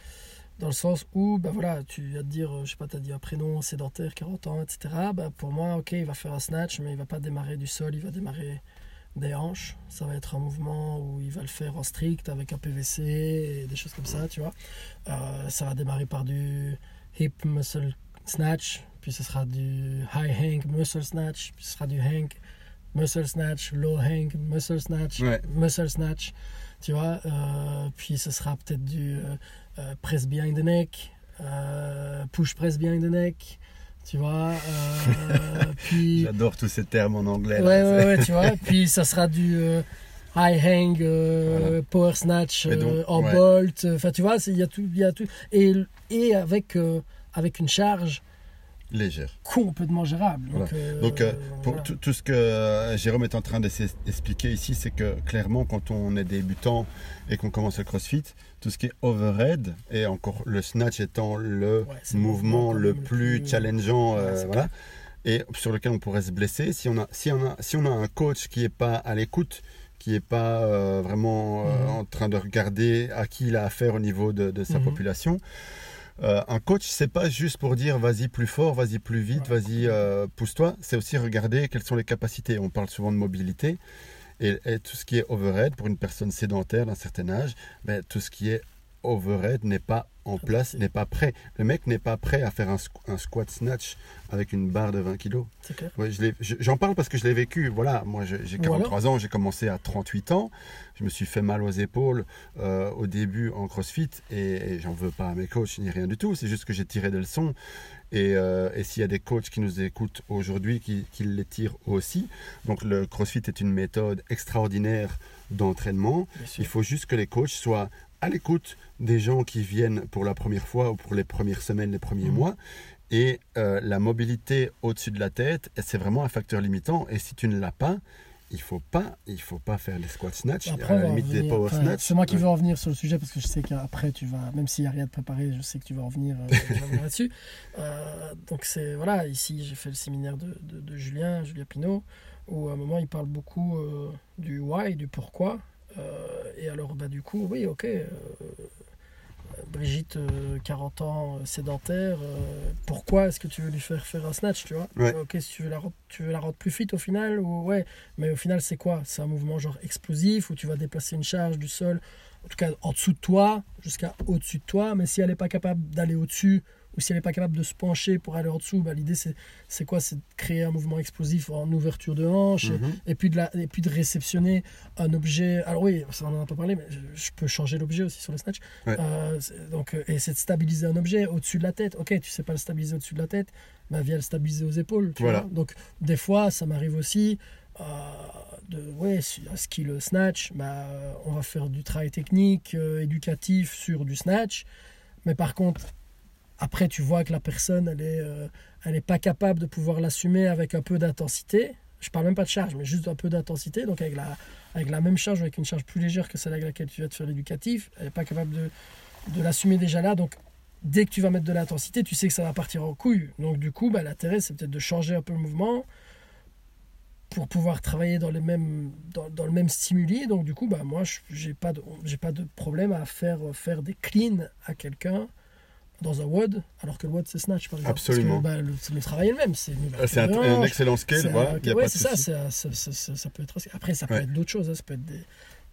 dans le sens où, bah voilà, tu vas te dire, euh, je sais pas, t'as dit un prénom sédentaire, 40 ans, etc. Bah pour moi, ok, il va faire un snatch, mais il va pas démarrer du sol, il va démarrer des hanches. Ça va être un mouvement où il va le faire en strict avec un PVC et des choses comme ça, tu vois. Euh, ça va démarrer par du hip muscle snatch, puis ce sera du high hang muscle snatch, puis ce sera du hang muscle snatch, low hang muscle snatch, Ouais. muscle snatch, tu vois. euh, puis ce sera peut-être du euh, press behind the neck, push press behind the neck, tu vois. euh, puis J'adore tous ces termes en anglais. ouais, là. ouais, ouais, tu vois. Puis ça sera du euh, high hang, euh, Voilà. power snatch donc, en ouais. bolt. Enfin, tu vois, il y a tout, il y a tout. Et, et avec avec une charge Légère. complètement gérable. Donc, euh, Donc, euh, pour voilà. tout, ce que euh, Jérôme est en train d'expliquer ici, c'est que clairement, quand on est débutant et qu'on commence le crossfit, tout ce qui est overhead, et encore le snatch étant le Ouais, mouvement le plus challengeant, Ouais, euh, voilà, et sur lequel on pourrait se blesser, si on a, si on a, si on a un coach qui n'est pas à l'écoute, qui n'est pas vraiment Mhm. en train de regarder à qui il a affaire au niveau de, de sa Mhm. population, euh, un coach, c'est pas juste pour dire vas-y plus fort, vas-y plus vite, Ouais, vas-y euh, pousse-toi. C'est aussi regarder quelles sont les capacités. On parle souvent de mobilité. Et, et tout ce qui est overhead pour une personne sédentaire d'un certain âge, ben, tout ce qui est overhead n'est pas en place, n'est pas prêt. Le mec n'est pas prêt à faire un, squ- un squat snatch avec une barre de 20 kg. C'est clair. Ouais, je- J'en parle parce que je l'ai vécu. Voilà, moi j'ai Ou alors 43 ans, j'ai commencé à 38 ans. Je me suis fait mal aux épaules euh, au début en crossfit et, et j'en veux pas à mes coachs ni rien du tout. C'est juste que j'ai tiré des leçons. Et, euh, et s'il y a des coachs qui nous écoutent aujourd'hui, qui, qui les tirent aussi. Donc le crossfit est une méthode extraordinaire d'entraînement. Il faut juste que les coachs soient à l'écoute des gens qui viennent pour la première fois ou pour les premières semaines, les premiers Mhm. mois. Et euh, la mobilité au-dessus de la tête, c'est vraiment un facteur limitant. Et si tu ne l'as pas, il faut pas, il faut pas faire les squat snatch, Après, à on la limite des revenir- power snatch. C'est moi qui Ouais. veux en venir sur le sujet parce que je sais qu'après tu vas, même s'il n'y a rien de préparé, je sais que tu vas en venir, euh, venir là-dessus. Euh, donc c'est voilà, ici j'ai fait le séminaire de, de, de Julien, Julien Pinault, où à un moment il parle beaucoup euh, du why, du pourquoi. Euh, et alors bah du coup, oui, ok. euh, Brigitte, euh, 40 ans, euh, sédentaire, euh, pourquoi est-ce que tu veux lui faire faire un snatch, tu vois? Ouais. Ok, si tu veux, la, rendre- tu veux la rendre plus fit au final, ou ouais, mais au final, c'est quoi? C'est un mouvement genre explosif où tu vas déplacer une charge du sol, en tout cas en dessous de toi, jusqu'à au-dessus de toi. Mais si elle n'est pas capable d'aller au-dessus, ou si elle n'est pas capable de se pencher pour aller en dessous, bah, l'idée c'est, quoi? C'est de créer un mouvement explosif en ouverture de hanche, et- Mhm. et, puis de la, et puis de réceptionner un objet. Alors oui, ça, on en a pas parlé, mais je, je peux changer l'objet aussi sur le snatch. Ouais. Euh, donc, euh, et c'est de stabiliser un objet au-dessus de la tête. Ok, tu sais pas le stabiliser au-dessus de la tête, bah, viens le stabiliser aux épaules. tu Voilà. vois. Donc des fois, ça m'arrive aussi. euh, de ouais un skill snatch bah, on va faire du travail technique euh, éducatif sur du snatch mais par contre après tu vois que la personne elle est euh, elle est pas capable de pouvoir l'assumer avec un peu d'intensité. Je parle même pas de charge mais juste un peu d'intensité. Donc avec la avec la même charge ou avec une charge plus légère que celle avec laquelle tu vas te faire l'éducatif elle est pas capable de de l'assumer déjà là. Donc dès que tu vas mettre de l'intensité tu sais que ça va partir en couille. Donc du coup bah, l'intérêt c'est peut-être de changer un peu le mouvement pour pouvoir travailler dans, les mêmes, dans, le même stimuli. Donc du coup, bah, moi, je j'ai pas, de- pas de problème à faire, faire des cleans à quelqu'un dans un WOD, alors que le WOD, c'est snatch, par exemple. Absolument. Parce que, bah, le, le travail est le même. C'est Ah, C'est un, excellent scale, voilà, un- il y a ouais, c'est ça, ça, ça- ça- peut être Après, ça peut Ouais. être d'autres choses. hein. Ça peut être des,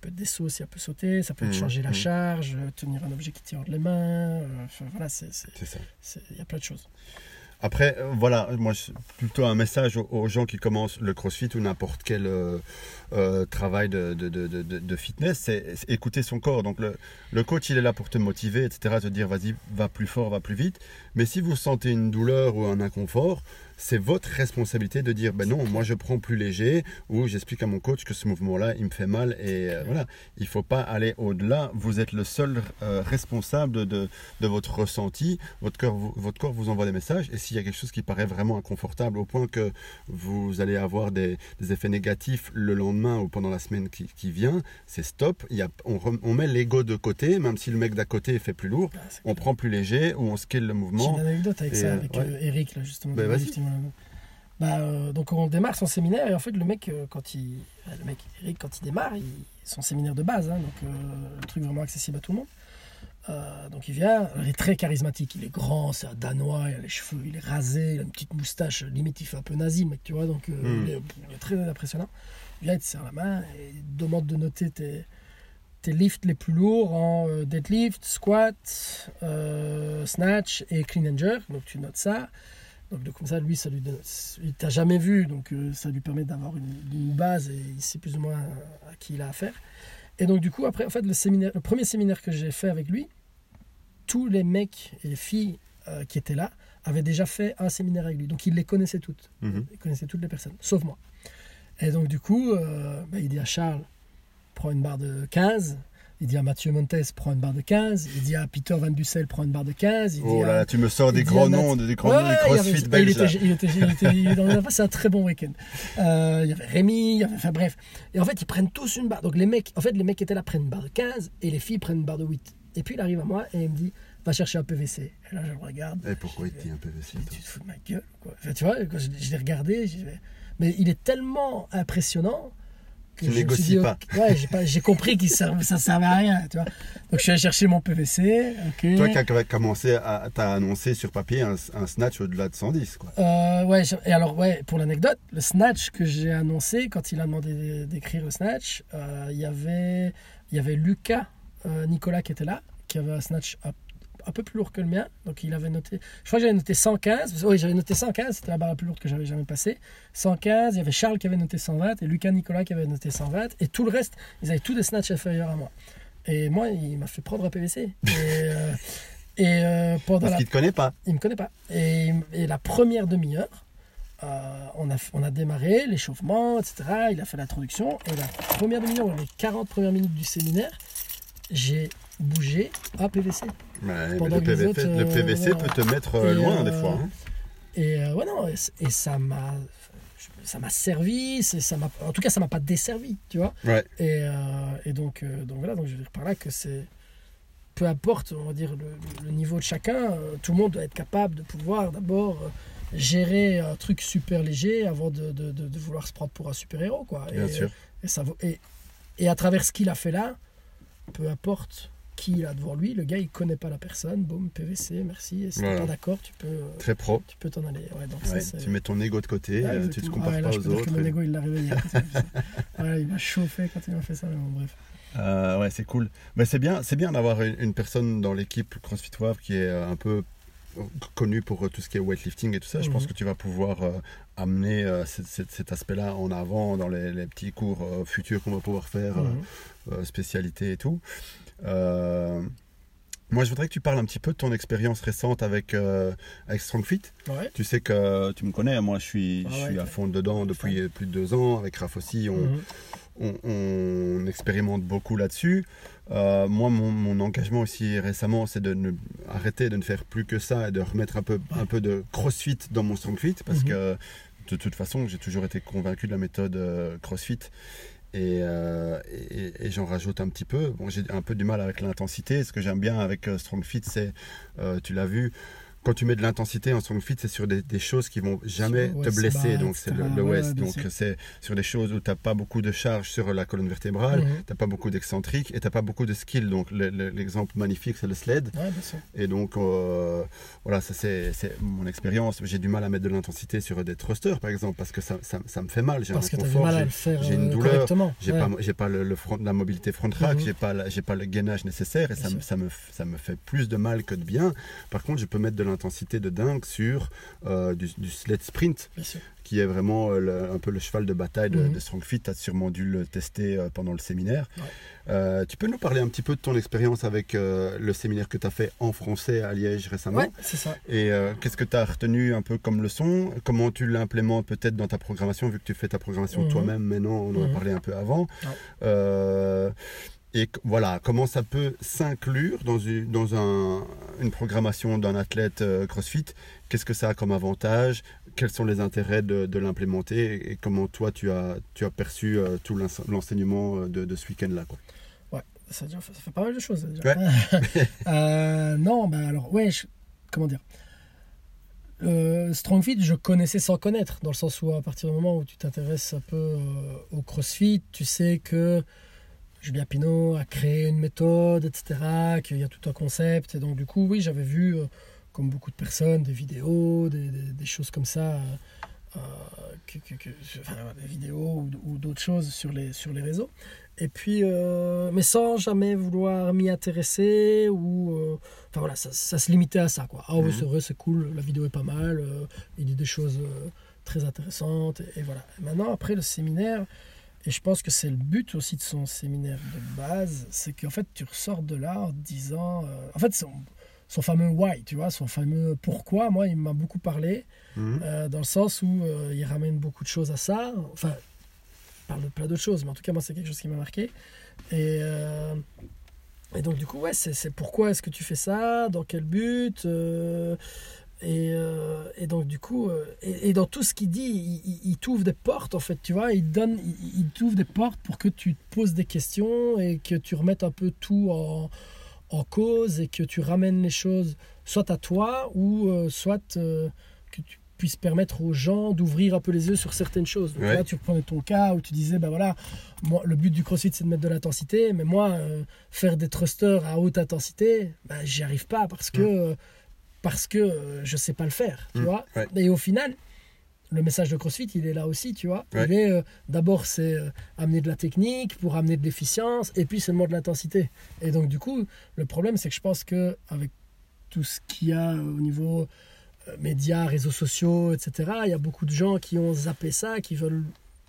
peut être des sauts si elle peut sauter, ça peut être Mhm, changer la mhm. charge, euh, tenir un objet qui tient entre les mains. euh, enfin, voilà, c'est- il y a plein de choses. Après, euh, voilà, moi, plutôt un message aux, gens qui commencent le crossfit ou n'importe quel euh, euh, travail de, de, de, de, fitness, c'est c'est écouter son corps. Donc, le, le coach, il est là pour te motiver, etc., te dire, vas-y, va plus fort, va plus vite. Mais si vous sentez une douleur ou un inconfort, c'est votre responsabilité de dire, ben non, moi, je prends plus léger, ou j'explique à mon coach que ce mouvement-là, il me fait mal, et euh, voilà. Il faut pas aller au-delà. Vous êtes le seul euh, responsable de, de votre ressenti. Votre corps, vous, votre corps vous envoie des messages. Et s'il y a quelque chose qui paraît vraiment inconfortable au point que vous allez avoir des, des effets négatifs le lendemain ou pendant la semaine qui, qui vient, c'est stop. Il y a, on, rem- on met l'ego de côté, même si le mec d'à côté fait plus lourd. C'est On prend plus léger ou on scale le J'ai mouvement. une anecdote avec Et, ça, euh, avec ouais. Eric, là, justement. Bah, One. Bah, euh, donc, on démarre son séminaire, et en fait, le mec, euh, quand il. euh, Le mec, Eric, quand il démarre, il... son séminaire de base, hein, donc euh, le truc vraiment accessible à tout le monde. Euh, donc, il vient, il est très charismatique, il est grand, c'est un danois, il a les cheveux, il est rasé, il a une petite moustache, limite, il fait un peu nazi, mec, tu vois, donc euh, Mm. il, est, il est très impressionnant. Il vient, il te serre la main, et il te demande de noter tes tes lifts les plus lourds en euh, deadlift, squat, euh, snatch et clean and jerk. Donc tu notes ça. Donc de- comme ça, lui, ça lui donne, il t'a jamais vu, donc euh, ça lui permet d'avoir une, une base et il sait plus ou moins à qui il a affaire. Et donc du coup, après, en fait, le séminaire, le premier séminaire que j'ai fait avec lui, tous les mecs et les filles euh, qui étaient là avaient déjà fait un séminaire avec lui. Donc il les connaissait toutes. Mhm. Il connaissait toutes les personnes, sauf moi. Et donc, du coup, euh, bah, il dit à Charles, prends une barre de 15. Il dit à Mathieu Montes, prends une barre de 15. Il dit à Peter Van Bussel, prends une barre de 15. Il Oh là là, tu me sors des grands noms, des grands noms crossfit il belges. il était, il a passé un très bon week-end. Euh, il y avait Rémi, il y avait, enfin bref. Et en fait, ils prennent tous une barre. Donc les mecs, en fait, les mecs qui étaient là prennent une barre de 15 et les filles prennent une barre de 8. Et puis il arrive à moi et il me dit, va chercher un PVC. Et là, je le regarde. Et pourquoi il dit un PVC tu te fous de ma gueule quoi Enfin, Tu vois, quand je, je l'ai regardé, mais il est tellement impressionnant Tu négocies dit, pas. Ouais, j'ai compris que ça ne servait à rien. Tu vois. Donc je suis allé chercher mon PVC. ok. Toi qui as commencé à t'as annoncé sur papier un, un snatch au-delà de 110 quoi. Euh, ouais, et alors, ouais, pour l'anecdote, le snatch que j'ai annoncé, quand il a demandé d'écrire le snatch, euh, il y avait, il y avait Lucas euh, Nicolas qui était là, qui avait un snatch un, un peu plus lourd que le mien. Donc, il avait noté, je crois que j'avais noté 115. Oui, j'avais noté 115, c'était la barre la plus lourde que j'avais jamais passée. 115, il y avait Charles qui avait noté 120 et Lucas Nicolas qui avait noté 120. Et tout le reste, ils avaient tous des snatchs inférieurs à moi. Et moi, il m'a fait prendre un PVC. Et, euh, et euh, pendant Parce la qu'il te connaît pas. il me connaît pas. Et, et la première demi-heure, euh, on, a, on a démarré l'échauffement, etc. Il a fait l'introduction. Et la première demi-heure, les 40 premières minutes du séminaire, j'ai bougé à PVC. Ouais, mais Pendant le que les PVC, autres, le euh, PVC voilà. peut te mettre euh, Et, loin euh, des fois. hein. Et euh, ouais, non, et, ça m'a. ça m'a servi, ça m'a, en tout cas, ça m'a pas desservi, tu vois. Ouais. Et, euh, et donc, euh, donc voilà, donc je veux dire par là que c'est. Peu importe, on va dire, le, le niveau de chacun, euh, tout le monde doit être capable de pouvoir d'abord euh, gérer un truc super léger avant de, de- de- de vouloir se prendre pour un super-héros, quoi. Bien et, sûr. Et, ça, et, et à travers ce qu'il a fait là, peu importe qui il a devant lui, le gars, il connaît pas la personne, boum, PVC, merci, et si Voilà. t'es pas d'accord, tu peux, Très pro. tu peux t'en aller. Ouais, donc Ouais, ça, c'est- tu mets ton ego de côté, Ouais, euh, tu te compares Ouais, là, pas je aux peux dire autres. mon ego, il l'a réveillé. quand il m'a chauffé quand il m'a fait ça, mais bon, bref. Euh, ouais, c'est cool. Mais c'est bien, c'est bien d'avoir une, une personne dans l'équipe CrossFit Wave qui est euh, un peu connue pour euh, tout ce qui est weightlifting et tout ça. Je pense Mhm. que tu vas pouvoir euh, amener euh, cet, aspect-là en avant dans les, les petits cours euh, futurs qu'on va pouvoir faire, euh, euh, spécialité et tout. Euh, moi, je voudrais que tu parles un petit peu de ton expérience récente avec, euh, avec StrongFit. Ouais. Tu sais que tu me connais, moi je suis, Ah je ouais, suis à fond dedans depuis plus de deux ans. Avec Raph aussi, on, Mhm. on, on expérimente beaucoup là-dessus. Euh, moi, mon, mon engagement aussi récemment, c'est de ne, arrêter de ne faire plus que ça et de remettre un peu, un peu de crossfit dans mon strongfit parce Mhm. que de toute façon, j'ai toujours été convaincu de la méthode euh, crossfit. Et, euh, et j'en rajoute un petit peu. Bon, j'ai un peu du mal avec l'intensité. Ce que j'aime bien avec euh, Strong Fit, c'est, euh, tu l'as vu, quand tu mets de l'intensité en Strong Fit, c'est sur des, des choses qui vont jamais te blesser. Donc c'est le, etc. le Ouais, West. donc c'est sur des choses où tu n'as pas beaucoup de charge sur la colonne vertébrale, Mhm. tu n'as pas beaucoup d'excentrique et tu n'as pas beaucoup de skill. Donc le- le- l'exemple magnifique, c'est le sled. Ouais. Et donc, euh, voilà, ça c'est mon expérience. J'ai du mal à mettre de l'intensité sur des thrusters, par exemple, parce que ça, ça, ça me fait mal. J'ai un à j'ai- une euh, douleur, j'ai Ouais. pas, pas le, le front, la mobilité front track, Mhm. j'ai pas, le gainage nécessaire et ça, ça me, ça me fait plus de mal que de bien. Par contre, je peux mettre de l'intensité de dingue sur euh, du, du sled sprint, qui est vraiment euh, le- un peu le cheval de bataille de, Mhm. de StrongFit. Tu as sûrement dû le tester euh, pendant le séminaire. Ouais. Euh, tu peux nous parler un petit peu de ton expérience avec euh, le séminaire que tu as fait en français à Liège récemment? Ouais, c'est ça. et qu'est-ce que tu as retenu un peu comme leçon? Comment tu l'implémentes peut-être dans ta programmation, vu que tu fais ta programmation Mhm. toi-même maintenant, on en a Mhm. parlé un peu avant. Ouais. Et voilà, comment ça peut s'inclure dans, une, dans un- une programmation d'un athlète euh, CrossFit? Qu'est-ce que ça a comme avantage? Quels sont les intérêts de, de l'implémenter? Et, comment toi tu as, tu as perçu euh, tout l'ense- l'enseignement euh, de, de ce week-end-là quoi? Ça, ça fait pas mal de choses. Déjà. Ouais. Euh, non, bah alors, ouais, je- comment dire? Euh, Strong Fit, je connaissais sans connaître, dans le sens où à partir du moment où tu t'intéresses un peu euh, au CrossFit, tu sais que Julien Pinault a créé une méthode, etc., qu'il y a tout un concept. Et donc, du coup, oui, j'avais vu, euh, comme beaucoup de personnes, des vidéos, des, des- des choses comme ça, euh, que, que- que- enfin, des vidéos ou, ou d'autres choses sur les, sur les réseaux. Et puis, euh, mais sans jamais vouloir m'y intéresser ou. enfin voilà, ça, ça se limitait à ça, quoi. Ah oui, Mhm. c'est vrai, c'est cool, la vidéo est pas mal, il dit des choses très intéressantes, et, et voilà. Et maintenant, après le séminaire, et je pense que c'est le but aussi de son séminaire de base, c'est qu'en fait, tu ressors de là en te disant. euh, en fait, son, son fameux why, tu vois, son fameux pourquoi, moi, il m'a beaucoup parlé. Mhm. Euh, dans le sens où euh, il ramène beaucoup de choses à ça. Enfin, il parle de plein d'autres choses, mais en tout cas, moi, c'est quelque chose qui m'a marqué. Et, et donc, du coup, ouais, c'est c'est pourquoi est-ce que tu fais ça? Dans quel but? Et, euh, et donc, du coup, euh, et, et dans tout ce qu'il dit, il, il- il t'ouvre des portes, en fait, tu vois. Il, donne, il, il t'ouvre des portes pour que tu te poses des questions et que tu remettes un peu tout en, en cause et que tu ramènes les choses soit à toi ou euh, soit que tu puisses permettre aux gens d'ouvrir un peu les yeux sur certaines choses. Donc Ouais. là, tu reprenais ton cas où tu disais, ben voilà, moi, le but du crossfit, c'est de mettre de l'intensité, mais moi, euh, faire des thrusters à haute intensité, ben, j'y arrive pas parce que, parce que euh, je sais pas le faire, tu Mm. vois. Ouais. Et au final, le message de CrossFit, il est là aussi, tu vois. Ouais. Il est, euh, d'abord, c'est euh, amener de la technique pour amener de l'efficience, et puis seulement de l'intensité. Et donc, du coup, le problème, c'est que je pense que avec tout ce qu'il y a au niveau euh, médias, réseaux sociaux, etc., il y a beaucoup de gens qui ont zappé ça, qui veulent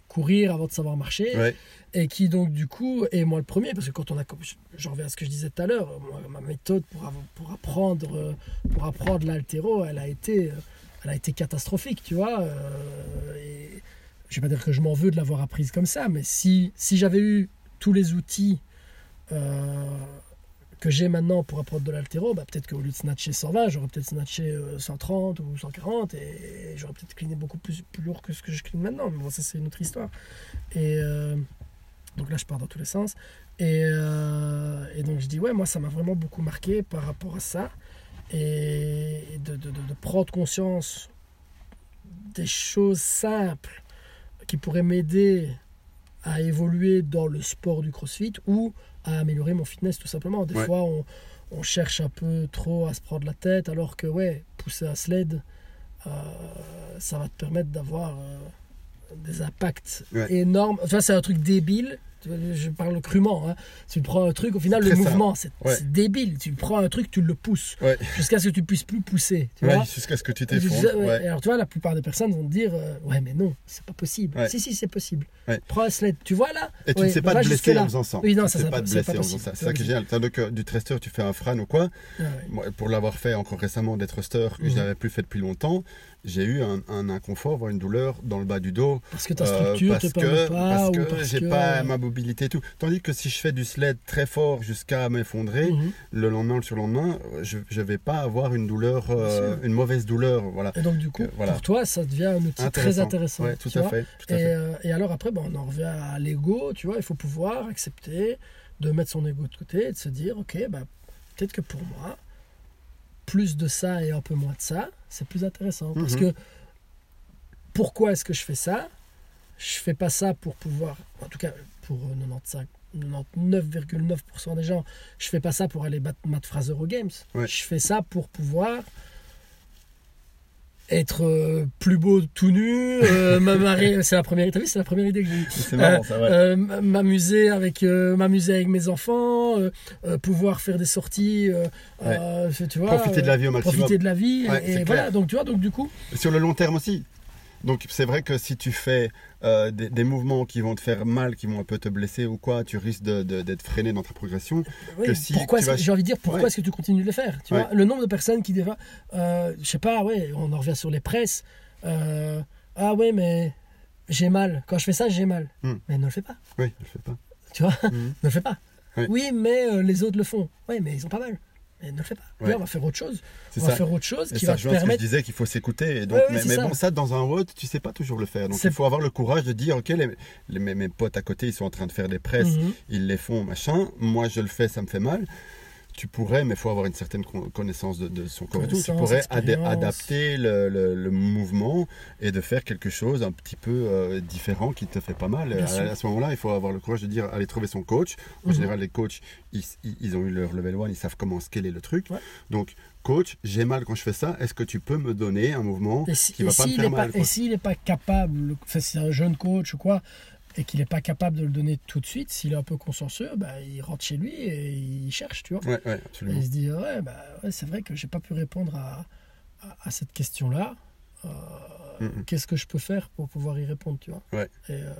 courir avant de savoir marcher, Ouais. et qui donc du coup, et moi le premier, parce que quand on a, j'en reviens à ce que je disais tout à l'heure, ma méthode pour, pour apprendre, euh, pour apprendre l'altéro, elle a été, euh, elle a été catastrophique, tu vois. euh, et je vais pas dire que je m'en veux de l'avoir apprise comme ça, mais si, si j'avais eu tous les outils euh, que j'ai maintenant pour apprendre de l'altéro, bah, peut-être qu'au lieu de snatcher 120, j'aurais peut-être snatché euh, 130 ou 140 et j'aurais peut-être cliné beaucoup plus, plus lourd que ce que je cline maintenant. Mais bon, ça, c'est une autre histoire. Et euh, donc là, je pars dans tous les sens. Et, euh, et donc, je dis, ouais, moi, ça m'a vraiment beaucoup marqué par rapport à ça. Et de prendre conscience des choses simples qui pourraient m'aider à évoluer dans le sport du crossfit ou à améliorer mon fitness tout simplement. Des Ouais. fois, on, on cherche un peu trop à se prendre la tête alors que, ouais, pousser un sled, euh, ça va te permettre d'avoir euh, des impacts Ouais. énormes. Enfin, c'est un truc débile. Je parle crûment. hein. Tu prends un truc, au final, le mouvement, c'est Ouais. débile. Tu prends un truc, tu le pousses Ouais. jusqu'à ce que tu puisses plus pousser. Tu Ouais, vois jusqu'à ce que tu t'effondres. Alors tu vois, la plupart des personnes vont te dire euh, ouais mais non, c'est pas possible. Si si c'est possible. Prends un sled, tu vois là Et tu ne sais pas te blesser en faisant ça. Oui, non, tu ça, sais pas te blesser en faisant ça. C'est ça qui est génial. Tandis que du thruster, tu fais un frane ou quoi. Ouais, ouais. Moi, pour l'avoir fait encore récemment des thrusters que Mhm. je n'avais plus fait depuis longtemps, j'ai eu un, un inconfort, voire une douleur dans le bas du dos. Parce que ta euh, structure parce te que, pas parce ou que j'ai que pas ma mobilité et tout. Tandis que si je fais du sled très fort jusqu'à m'effondrer, Mhm. le lendemain, le surlendemain, je ne vais pas avoir une douleur, euh, une mauvaise douleur. Voilà. Et donc du coup, voilà. pour toi, ça devient un outil très intéressant. Ouais, tout à fait. Tout à Et, fait. euh, et alors après, ben, on en revient à l'ego, tu vois, il faut pouvoir accepter de mettre son ego de côté et de se dire, ok, ben, peut-être que pour moi, plus de ça et un peu moins de ça, c'est plus intéressant. Parce Mhm. que pourquoi est-ce que je fais ça? Je fais pas ça pour pouvoir, en tout cas pour euh, 95, 99,9% des gens, je fais pas ça pour aller battre Matt Fraser aux Games. Ouais. Je fais ça pour pouvoir être euh, plus beau tout nu, euh. C'est la première, t'as vu, c'est la première idée que j'ai eue. C'est marrant, ça, ouais. Euh, m'amuser avec euh, m'amuser avec mes enfants, euh, euh, pouvoir faire des sorties, euh, Ouais. euh, tu vois, Profiter de la vie au maximum. profiter de la vie, Ouais, et, et voilà. Donc tu vois, donc du coup, Sur le long terme aussi. Donc c'est vrai que si tu fais euh, des, des mouvements qui vont te faire mal, qui vont un peu te blesser ou quoi, tu risques de- de- d'être freiné dans ta progression. oui, Que si pourquoi vas- j'ai envie de dire pourquoi Ouais. est-ce que tu continues de le faire Tu Ouais. vois, le nombre de personnes qui déjà, euh, je sais pas, ouais, on en revient sur les presses. euh, ah ouais, mais j'ai mal. Quand je fais ça, j'ai mal. Hmm. Mais ne le fais pas. Oui, je le fais pas. Tu vois, Mhm. ne le fais pas. Ouais. Oui, mais euh, les autres le font. Oui, mais ils ont pas mal. Mais ne le fais pas. Ouais. Là, on va faire autre chose. C'est On va ça. faire autre chose Et qui ça va te ce que je permettre. disais qu'il faut s'écouter. Et donc, Ouais, ouais, mais c'est mais ça. bon, ça dans un road, tu sais pas toujours le faire. Donc il faut avoir le courage de dire, ok, les, les- mes, mes potes à côté, ils sont en train de faire des presses, Mhm. ils les font, machin. Moi, je le fais, ça me fait mal. Tu pourrais, mais il faut avoir une certaine con- connaissance de, de son corps et tout. Tu pourrais adapter le, le- le mouvement et de faire quelque chose un petit peu euh, différent qui te fait pas mal. À, ce moment-là, il faut avoir le courage de dire, aller trouver son coach. En Mhm. général, les coachs, ils, ont eu leur level 1, ils savent comment scaler le truc. Ouais. Donc, coach, j'ai mal quand je fais ça. Est-ce que tu peux me donner un mouvement si- qui va pas me s'il faire mal pas-. Et s'il n'est pas capable, enfin, si c'est un jeune coach ou quoi, et qu'il n'est pas capable de le donner tout de suite, s'il est un peu consciencieux, bah, il rentre chez lui et il cherche, tu vois. Ouais, ouais, Et il se dit, ouais, bah, ouais, c'est vrai que j'ai pas pu répondre à, à, à cette question-là. Euh. Qu'est-ce que je peux faire pour pouvoir y répondre, tu vois? Et, euh,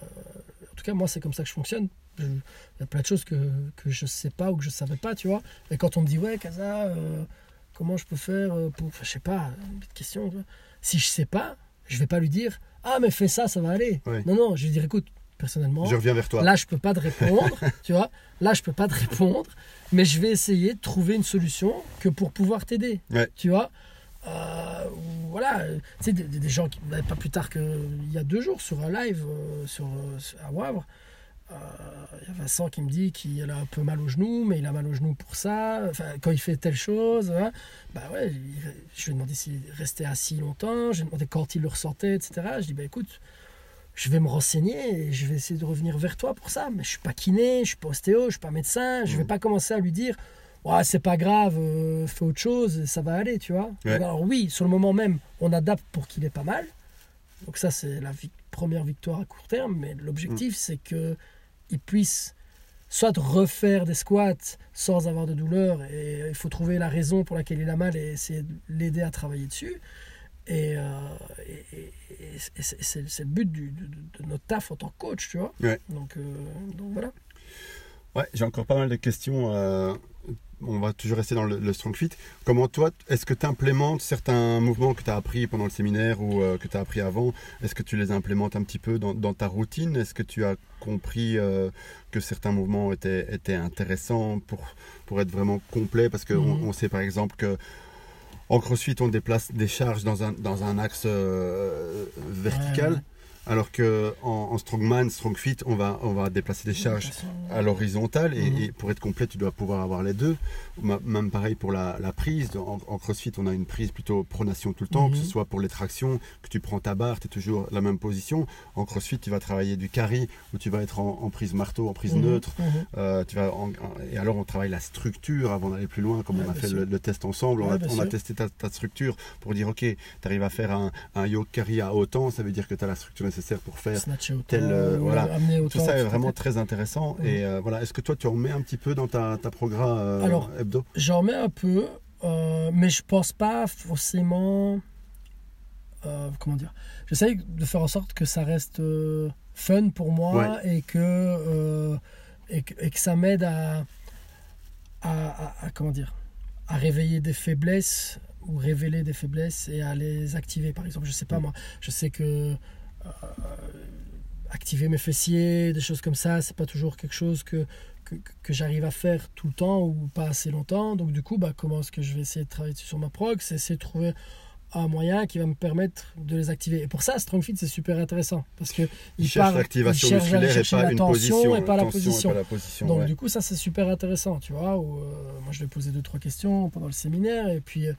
En tout cas, moi, c'est comme ça que je fonctionne. Il y a plein de choses que, que je sais pas ou que je savais pas, tu vois. Et quand on me dit, ouais, Kaza, euh, comment je peux faire pour. Enfin, je sais pas, une petite question. Si je sais pas, je vais pas lui dire, ah, mais fais ça, ça va aller. Non, non, je vais dire, écoute, personnellement, Je reviens vers toi. Là, je peux pas te répondre, tu vois. Là, je peux pas te répondre, mais je vais essayer de trouver une solution que pour pouvoir t'aider, Ouais. tu vois. Euh, voilà, tu sais, des, gens qui, bah, pas plus tard qu'il y a deux jours sur un live euh, sur, euh, à Wavre, euh, il y a Vincent qui me dit qu'il a un peu mal au genou, mais il a mal au genou pour ça. Enfin, quand il fait telle chose, hein, bah ouais, je lui ai demandé s'il restait assis longtemps, je lui ai demandé quand il le ressentait, etc. Je dis bah écoute, je vais me renseigner et je vais essayer de revenir vers toi pour ça. Mais je suis pas kiné, je suis pas ostéo, je suis pas médecin, je vais Mhm. pas commencer à lui dire ouais, c'est pas grave, euh, fais autre chose, ça va aller, tu vois. Ouais. Alors oui, sur le moment même, on adapte pour qu'il ait pas mal. Donc ça, c'est la vi- première victoire à court terme, mais l'objectif, c'est que il puisse soit refaire des squats sans avoir de douleur, et il faut trouver la raison pour laquelle il a mal et essayer de l'aider à travailler dessus. Et, euh, et- et- et c'est le but du- de, notre taf en tant que coach, tu vois. Ouais. Donc, euh, donc voilà. Ouais, j'ai encore pas mal de questions. euh, on va toujours rester dans le, le strong fit. Comment toi, est-ce que tu implémentes certains mouvements que tu as appris pendant le séminaire ou que tu as appris avant? Est-ce que tu les implémentes un petit peu dans, dans ta routine? Est-ce que tu as compris que certains mouvements étaient, étaient intéressants pour, pour être vraiment complet? Parce qu'on Mhm. on sait par exemple que en crossfit, on déplace des charges dans un, dans un axe euh, vertical. Alors que en, en strongman, strong fit, on va, on va déplacer des charges à l'horizontale et, Mhm. et pour être complet, tu dois pouvoir avoir les deux. Même pareil pour la, la prise. En, en crossfit, on a une prise plutôt pronation tout le temps, Mhm. que ce soit pour les tractions, que tu prends ta barre, tu es toujours la même position. En crossfit, tu vas travailler du carry où tu vas être en, en prise marteau, en prise Mhm, neutre. mhm. Euh, tu vas et alors, on travaille la structure avant d'aller plus loin, comme Ouais, on a fait le, le test ensemble. on a, on a testé ta, ta structure pour dire ok, tu arrives à faire un, un yoke carry à autant, ça veut dire que tu as la structure nécessaire pour faire tel, euh, voilà. tout ça est vraiment très intéressant. Et euh, voilà, est-ce que toi tu en mets un petit peu dans ta, ta programme euh, Alors, hebdo? J'en mets un peu, euh, mais je pense pas forcément. comment dire? J'essaye de faire en sorte que ça reste fun pour moi et, que, et que et que ça m'aide à, à, à- à- comment dire? À réveiller des faiblesses ou révéler des faiblesses et à les activer. Par exemple, je sais pas moi, je sais que activer mes fessiers, des choses comme ça, c'est pas toujours quelque chose que que, que j'arrive à faire tout le temps ou pas assez longtemps. Donc du coup, bah, comment est-ce que je vais essayer de travailler sur ma prog? C'est essayer de trouver un moyen qui va me permettre de les activer. Et pour ça, StrongFit, c'est super intéressant parce que Il, il cherche l'activation musculaire et pas une position. et pas la tension et position. pas la position, Donc ouais. du coup, ça c'est super intéressant, tu vois. Où, euh, moi, je ai posé deux trois questions pendant le séminaire et puis euh,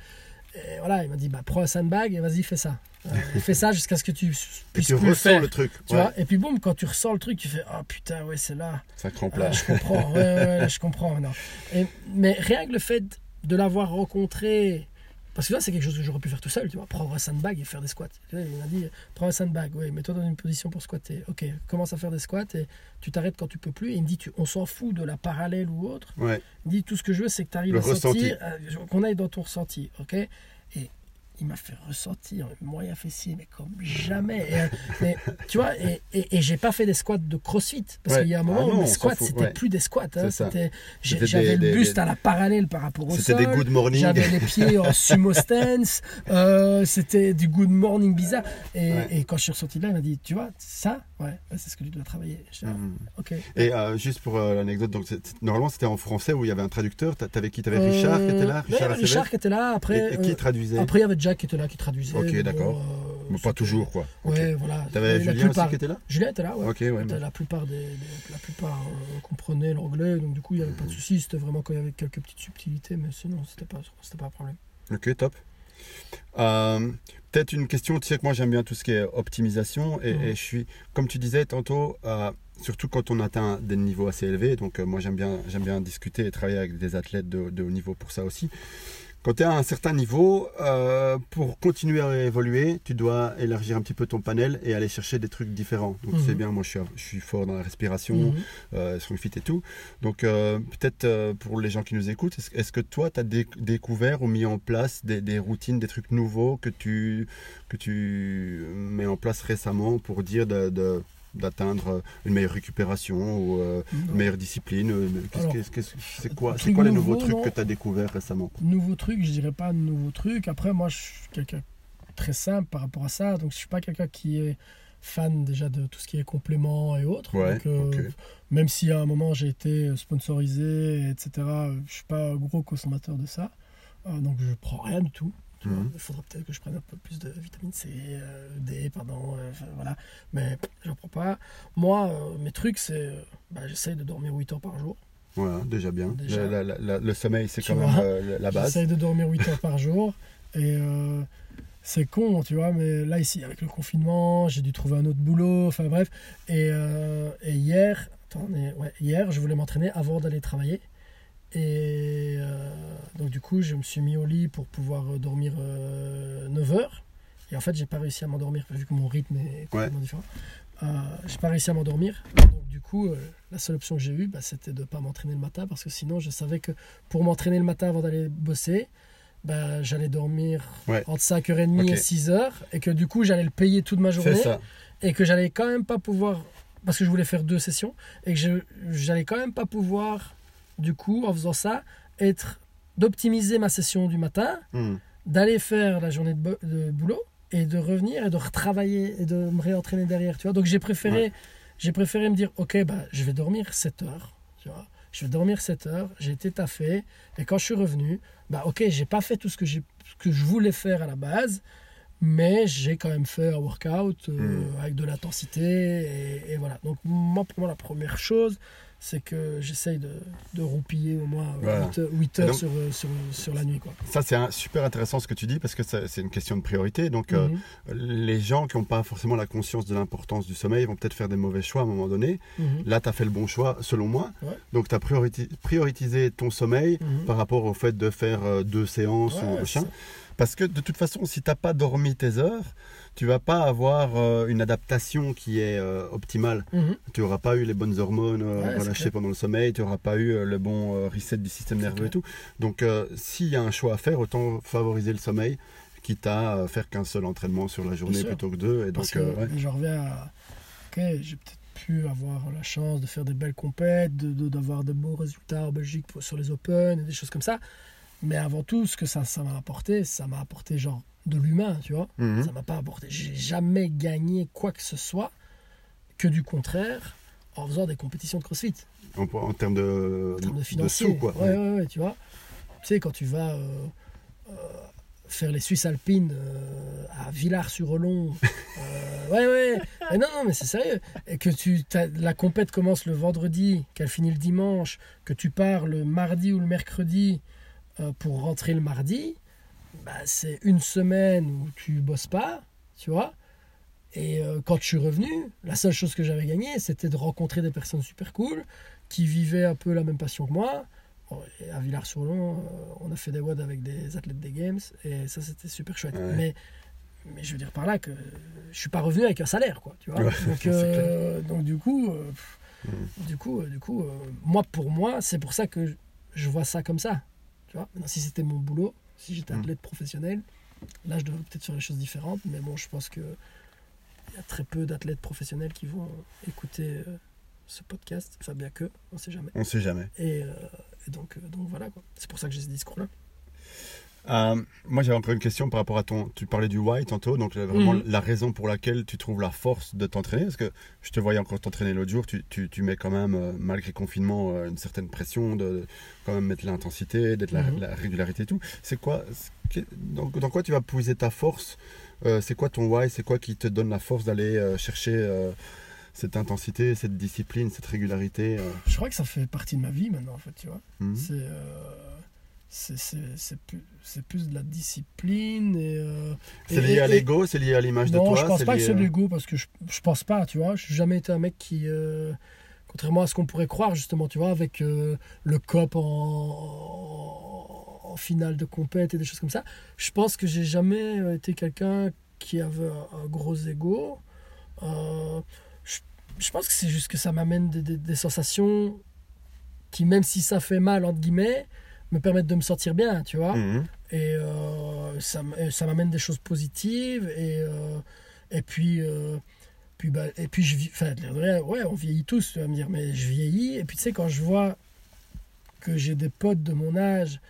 et voilà, il m'a dit bah prends un sandbag et vas-y fais ça. Euh, fais ça jusqu'à ce que tu Et puisses tu plus le ressens faire. le truc. Tu ouais, vois et puis boum, quand tu ressens le truc, tu fais ah putain ouais c'est là. ça crampe là. je comprends, ouais, ouais, ouais, je comprends maintenant. Et, mais rien que le fait de l'avoir rencontré, parce que là c'est quelque chose que j'aurais pu faire tout seul, tu vois, prendre un sandbag et faire des squats. Vois, Il m'a dit, prends un sandbag, oui, mets-toi dans une position pour squatter. Ok, commence à faire des squats et tu t'arrêtes quand tu peux plus. Et il me dit, tu, on s'en fout de la parallèle ou autre. Ouais. Il me dit, tout ce que je veux, c'est que tu arrives Le à ressenti. sentir, euh, qu'on aille dans ton ressenti, ok? Et il m'a fait ressentir le moyen fessier, mais comme jamais. Et, mais, tu vois, et, et, et j'ai pas fait des squats de crossfit. Parce Ouais. qu'il y a un moment Ah non, où on mes squats, c'était ouais. plus des squats. hein, c'était, C'était j'avais le buste des- à la parallèle par rapport au C'était sol. des good morning. J'avais les pieds en sumo stance. euh, c'était du good morning bizarre. Et, Ouais. et quand je suis ressorti de là, il m'a dit, tu vois, ça, ouais, c'est ce que tu dois travailler. Mhm. ok. Et euh, juste pour euh, l'anecdote, donc normalement c'était en français où il y avait un traducteur. T'a- T'avais qui? T'avais Richard qui était là? Richard Richard qui était là. Après, Et, qui traduisait? après, il y avait Qui était là, qui traduisait. Ok, d'accord. bon, euh, Mais Pas toujours quoi. Ouais, voilà. T'avais Julien plupart- aussi qui était là? Julien était là, ouais. La plupart, des, des- la plupart euh, comprenaient l'anglais, donc du coup, il n'y avait pas de souci. C'était vraiment quand il y avait quelques petites subtilités, mais sinon, c'était pas, c'était pas un problème. Ok, top. Euh, Peut-être une question, tu sais que moi j'aime bien tout ce qui est optimisation et, et je suis, comme tu disais tantôt, euh, surtout quand on atteint des niveaux assez élevés, donc moi j'aime bien, j'aime bien discuter et travailler avec des athlètes de, de haut niveau pour ça aussi. Quand tu es à un certain niveau, euh, pour continuer à évoluer, tu dois élargir un petit peu ton panel et aller chercher des trucs différents. Donc Mhm. c'est bien, moi je suis, je suis fort dans la respiration, Mhm. euh, sur le fit et tout. Donc euh, peut-être pour les gens qui nous écoutent, est-ce, que toi tu as découvert ou mis en place des, des routines, des trucs nouveaux que tu, que tu mets en place récemment pour dire de, de- d'atteindre une meilleure récupération ou euh, une meilleure discipline euh, C'est quoi, quoi les nouveaux nouveau, trucs non. que tu as découvert récemment Nouveau truc, je dirais pas nouveau truc. Après, moi, je suis quelqu'un de très simple par rapport à ça. Donc, je suis pas quelqu'un qui est fan déjà de tout ce qui est compléments et autres. Ouais, Donc, euh. Même si à un moment j'ai été sponsorisé, etc., je suis pas un gros consommateur de ça. Euh, donc, je prends rien du tout. Tu vois. Mhm. Il faudra peut-être que je prenne un peu plus de vitamine C, euh, D, pardon, euh, voilà. Mais j'en prends pas. Moi, euh, mes trucs, c'est. euh, bah, J'essaye de dormir 8 heures par jour. Voilà, déjà bien. Déjà. La- la- la- le sommeil, c'est quand même vois, la base. J'essaye de dormir 8 heures par jour. Et c'est con, tu vois, mais là, ici, avec le confinement, j'ai dû trouver un autre boulot. Enfin, bref. Et, et hier, attendez, ouais, hier, je voulais m'entraîner avant d'aller travailler. Et euh, donc, du coup, je me suis mis au lit pour pouvoir euh, dormir 9 heures. Et en fait, j'ai pas réussi à m'endormir, vu que mon rythme est complètement différent. Euh, j'ai pas réussi à m'endormir. Donc, du coup, euh, la seule option que j'ai eue, bah, c'était de pas m'entraîner le matin parce que sinon, je savais que pour m'entraîner le matin avant d'aller bosser, bah, j'allais dormir Ouais. entre 5h30 et Ok. 6h et que du coup, j'allais le payer toute ma journée et que j'allais quand même pas pouvoir parce que je voulais faire deux sessions et que je- j'allais quand même pas pouvoir du coup en faisant ça être d'optimiser ma session du matin, Hmm. d'aller faire la journée de, bo- de boulot et de revenir et de retravailler et de me réentraîner derrière. Tu vois Donc j'ai préféré, j'ai préféré me dire ok, bah, je vais dormir 7 heures. Tu vois je vais dormir 7 heures, j'ai été taffé et quand je suis revenu, bah ok, j'ai pas fait tout ce que, j'ai, que je voulais faire à la base, mais j'ai quand même fait un workout euh, Mm. avec de l'intensité et, et voilà. Donc moi, pour moi, la première chose, c'est que j'essaye de, de roupiller au moins Voilà. 8, heures, huit Et heures donc- sur, euh, sur, sur la nuit. Quoi. Ça, c'est super intéressant ce que tu dis parce que c'est une question de priorité. Donc, euh, Mhm. les gens qui n'ont pas forcément la conscience de l'importance du sommeil vont peut-être faire des mauvais choix à un moment donné. Mhm. Là, tu as fait le bon choix, selon moi. Ouais. Donc, tu as prioritisé ton sommeil Mhm. par rapport au fait de faire euh, deux séances Ouais, ou machin. Parce que de toute façon, si tu n'as pas dormi tes heures, tu vas pas avoir euh, une adaptation qui est euh, optimale. Mhm. Tu n'auras pas eu les bonnes hormones euh, Ouais, relâchées pendant le sommeil, tu n'auras pas eu le bon reset du système nerveux et tout. Donc, s'il y a un choix à faire, autant favoriser le sommeil, quitte à faire qu'un seul entraînement sur la journée plutôt que deux. Et Parce donc, que ouais. j'en reviens à. Ok, j'ai peut-être pu avoir la chance de faire des belles compètes, de- de- d'avoir de, beaux résultats en Belgique pour- sur les Open et des choses comme ça. Mais avant tout, ce que ça ça m'a apporté, ça m'a apporté genre de l'humain, tu vois. Mhm. Ça m'a pas apporté. J'ai jamais gagné quoi que ce soit que du contraire en faisant des compétitions de crossfit. en, en termes de, En termes de financier. sous, quoi. Ouais, ouais, ouais, tu vois. Tu sais, quand tu vas euh, euh, faire les Suisses alpines euh, à Villars-sur-Olon, ouais, ouais, mais non, non, mais c'est sérieux. Et que tu, la compète commence le vendredi, qu'elle finit le dimanche, que tu pars le mardi ou le mercredi pour rentrer le mardi, bah, c'est une semaine où tu bosses pas, tu vois. Et euh, quand je suis revenu, la seule chose que j'avais gagné, c'était de rencontrer des personnes super cool qui vivaient un peu la même passion que moi. Bon, et à Villars-sur-Lon, euh, on a fait des WOD avec des athlètes des Games et ça c'était super chouette. Ouais. Mais, mais je veux dire par là que je suis pas revenu avec un salaire, quoi. Tu vois Ouais, donc, euh, du coup, euh, pff, Mhm. du coup, euh, du coup, euh, moi pour moi, c'est pour ça que je vois ça comme ça. Tu vois Maintenant, si c'était mon boulot, si j'étais Mhm. athlète professionnel, là je devrais peut-être faire les choses différentes. Mais bon, je pense que il y a très peu d'athlètes professionnels qui vont écouter euh, ce podcast. Enfin, bien que, on sait jamais. On sait jamais. Et, euh, et donc, euh, donc voilà, quoi. c'est pour ça que j'ai ce discours-là. Euh, moi, j'avais encore une question par rapport à ton. Tu parlais du why tantôt, donc vraiment Mhm. la raison pour laquelle tu trouves la force de t'entraîner. Parce que je te voyais encore t'entraîner l'autre jour, tu, tu, tu mets quand même, euh, malgré confinement, euh, une certaine pression de, quand même mettre l'intensité, d'être la, Mhm. la régularité et tout. C'est quoi dans, dans quoi tu vas puiser ta force C'est quoi ton why C'est quoi qui te donne la force d'aller chercher cette intensité, cette discipline, cette régularité Je crois que ça fait partie de ma vie maintenant, en fait, tu vois. mhm. C'est, c'est, c'est plus, c'est plus de la discipline et... euh, C'est lié à l'ego, c'est lié à l'image de Non, toi je pense c'est pas que lié, c'est de euh, l'ego parce que je, je pense pas, tu vois. Je n'ai jamais été un mec qui, euh, contrairement à ce qu'on pourrait croire, justement, tu vois, avec euh, le COP en, en finale de compète et des choses comme ça. Je pense que j'ai jamais été quelqu'un qui avait un, un gros ego. Je, je pense que c'est juste que ça m'amène des, des- des sensations qui, même si ça fait mal, entre guillemets, me permettent de me sentir bien, tu vois mhm. et euh, ça, ça m'amène des choses positives et euh, et puis euh, puis bah, et puis je vis enfin ouais on vieillit tous tu vas me dire mais je vieillis et puis tu sais quand je vois que j'ai des potes de mon âge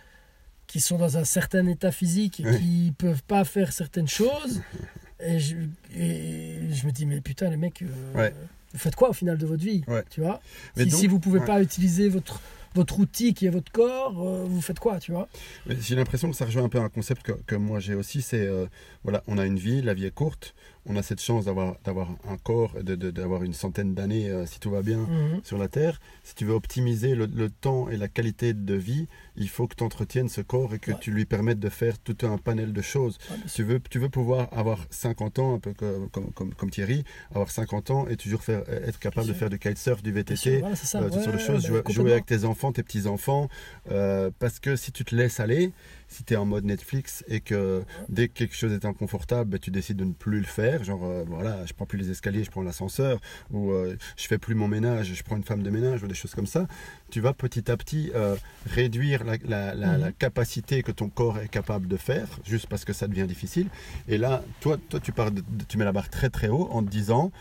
qui sont dans un certain état physique et Oui. qui peuvent pas faire certaines choses et je, et je me dis mais putain les mecs Ouais. vous faites quoi au final de votre vie Ouais. tu vois? Mais si, donc- si vous pouvez ouais. pas utiliser votre votre outil qui est votre corps euh, vous faites quoi tu vois? J'ai l'impression que ça rejoint un peu un concept que, que moi j'ai aussi, c'est euh, voilà, on a une vie, la vie est courte, on a cette chance d'avoir d'avoir un corps, d'avoir une centaine d'années euh, si tout va bien Mhm. sur la Terre. Si tu veux optimiser le, le temps et la qualité de vie, il faut que tu entretiennes ce corps et que Ouais. tu lui permettes de faire tout un panel de choses. Ouais. Tu veux, tu veux pouvoir avoir 50 ans, un peu comme, comme, comme, comme Thierry, avoir 50 ans et toujours faire, être capable de faire du kitesurf, du VTT, voilà, euh, toutes sortes de choses, bah, jouer avec tes enfants, tes petits-enfants, euh, parce que si tu te laisses aller, si tu es en mode Netflix et que dès que quelque chose est inconfortable, ben, tu décides de ne plus le faire, genre euh, voilà, je prends plus les escaliers, je prends l'ascenseur, ou euh, je fais plus mon ménage, je prends une femme de ménage, ou des choses comme ça, tu vas petit à petit euh, réduire la, la- la- Mhm. la capacité que ton corps est capable de faire, juste parce que ça devient difficile. Et là, toi, toi tu, pars de- tu mets la barre très très haut en te disant...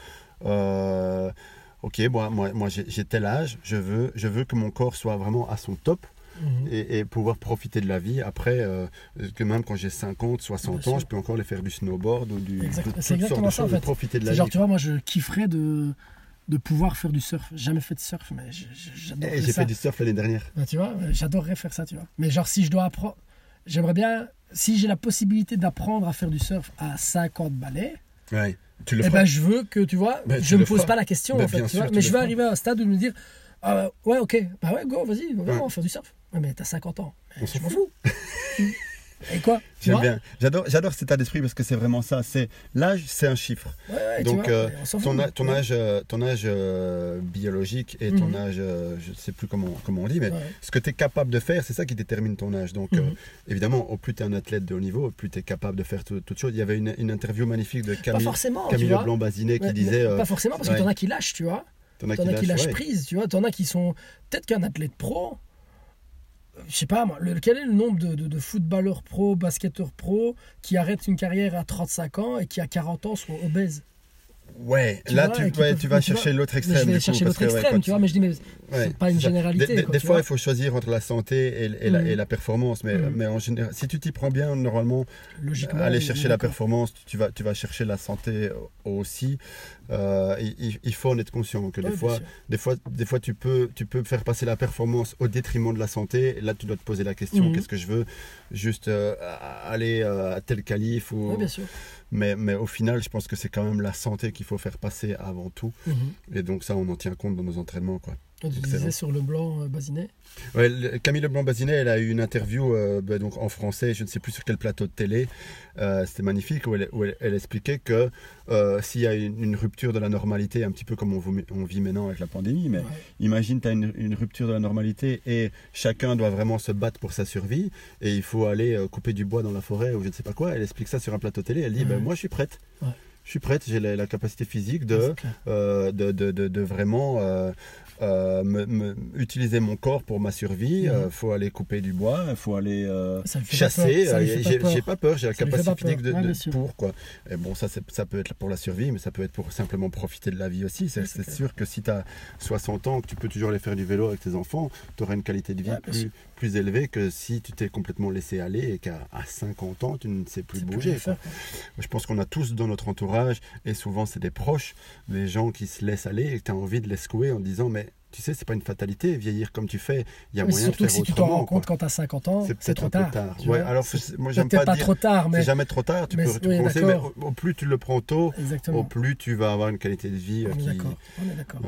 euh, Ok, moi, moi, moi j'ai tel âge, je veux, je veux que mon corps soit vraiment à son top. Mhm. et, et pouvoir profiter de la vie. Après, euh, que même quand j'ai 50, 60 Bien ans, je peux encore aller faire du snowboard ou du, Exact- de c'est toutes sortes de en fait. profiter de la C'est genre, vie. tu vois, moi, je kifferais de, de pouvoir faire du surf. Jamais fait de surf, mais j- j- Eh, j'adorerais J'ai ça. fait du surf l'année dernière. Ben, tu vois, euh, j'adorerais faire ça, tu vois. Mais genre, si je dois apprendre, j'aimerais bien, si j'ai la possibilité d'apprendre à faire du surf à 50 balais, Ouais. Tu le eh ben, je veux que, tu vois, Ben, tu je me pose feras. pas la question, Ben, en fait, bien tu sûr, vois. tu Mais je feras. arriver à un stade où me dire, ah, ouais, ok, bah ouais, go, vas-y, on va Ouais. faire du surf. Ouais, mais t'as 50 ans. On s'en Je m'en fous. Et quoi tu J'aime bien. J'adore, j'adore cet état d'esprit parce que c'est vraiment ça. C'est l'âge, c'est un chiffre. Ouais, ouais, tu Donc, vois, euh, ton, a- ton tu âge, euh, ton âge euh, biologique et ton Mhm. âge, euh, je ne sais plus comment, comment on dit, mais Ouais. ce que tu es capable de faire, c'est ça qui détermine ton âge. Donc, euh, Mhm. évidemment, au plus tu es un athlète de haut niveau, au plus tu es capable de faire tout- toutes choses. Il y avait une, une interview magnifique de Camille, tu Camille. Leblanc-Bazinet qui disait. Pas forcément, parce que ouais. t'en as qui lâchent, tu vois. t'en as qui lâchent prise, tu vois. T'en as qui sont. Peut-être qu'un athlète pro, je sais pas moi, le- quel est le nombre de, de- de footballeurs pro, basketteurs pro qui arrêtent une carrière à 35 ans et qui à 40 ans sont obèses? Ouais, Tu là vois, tu, ouais, peuvent- tu vas chercher l'autre extrême. Je vais chercher l'autre ouais, extrême, quand tu vois, mais je dis, mais Ouais, c'est pas une généralité. Des, quoi, des fois, vois. il faut choisir entre la santé et, et la, Mhm. et la performance. Mais, Mhm. mais en général, si tu t'y prends bien, normalement, aller chercher la performance, tu vas, tu vas chercher la santé aussi. Euh, il, il faut en être conscient que des fois, sûr. des fois, des fois, tu peux, tu peux faire passer la performance au détriment de la santé. Et là, tu dois te poser la question Mhm. qu'est-ce que je veux? Juste euh, aller euh, à tel qualif ou... Bien sûr. mais, mais au final, je pense que c'est quand même la santé qu'il faut faire passer avant tout. Mhm. Et donc ça, on en tient compte dans nos entraînements, quoi. Tu disais sur le blanc euh, basinet. Ouais, Camille Leblanc-Bazinet, elle a eu une interview euh, bah, donc en français, je ne sais plus sur quel plateau de télé. Euh, C'était magnifique, où elle, où elle- elle expliquait que euh, s'il y a une, une rupture de la normalité, un petit peu comme on, vit- on vit maintenant avec la pandémie, mais Ouais. imagine tu as une, une rupture de la normalité et chacun doit vraiment se battre pour sa survie et il faut aller couper du bois dans la forêt ou je ne sais pas quoi. Elle explique ça sur un plateau télé. Elle dit Ouais. ben, Moi, je suis prête. Je suis prête, j'ai la, la capacité physique de, euh, de, de, de- de vraiment euh, euh, me- me- utiliser mon corps pour ma survie. Il Mhm. faut aller couper du bois, il faut aller euh, chasser. Euh, J'ai pas peur, j'ai la capacité physique de. Ouais, de- pour. Quoi. Et bon, ça, ça peut être pour la survie, mais ça peut être pour simplement profiter de la vie aussi. C'est sûr que si tu as 60 ans, que tu peux toujours aller faire du vélo avec tes enfants, tu auras une qualité de vie Ouais, plus, plus élevée que si tu t'es complètement laissé aller et qu'à à 50 ans, tu ne sais plus bouger. Je pense qu'on a tous dans notre entourage, et souvent c'est des proches, des gens qui se laissent aller et que tu as envie de les secouer en disant Mais tu sais, c'est pas une fatalité, vieillir comme tu fais, il y a Mais moyen de surtout faire que si tu t'en autrement. rends compte quoi. quand t'as 50 ans, C'est trop tard. tard. tu Ouais, alors moi j'aime pas pas dire trop tard, mais c'est jamais trop tard, tu mais peux tu oui, mais au, au plus tu le prends tôt, au exactement. plus tu vas avoir une qualité de vie euh, On qui. d'accord. On est d'accord.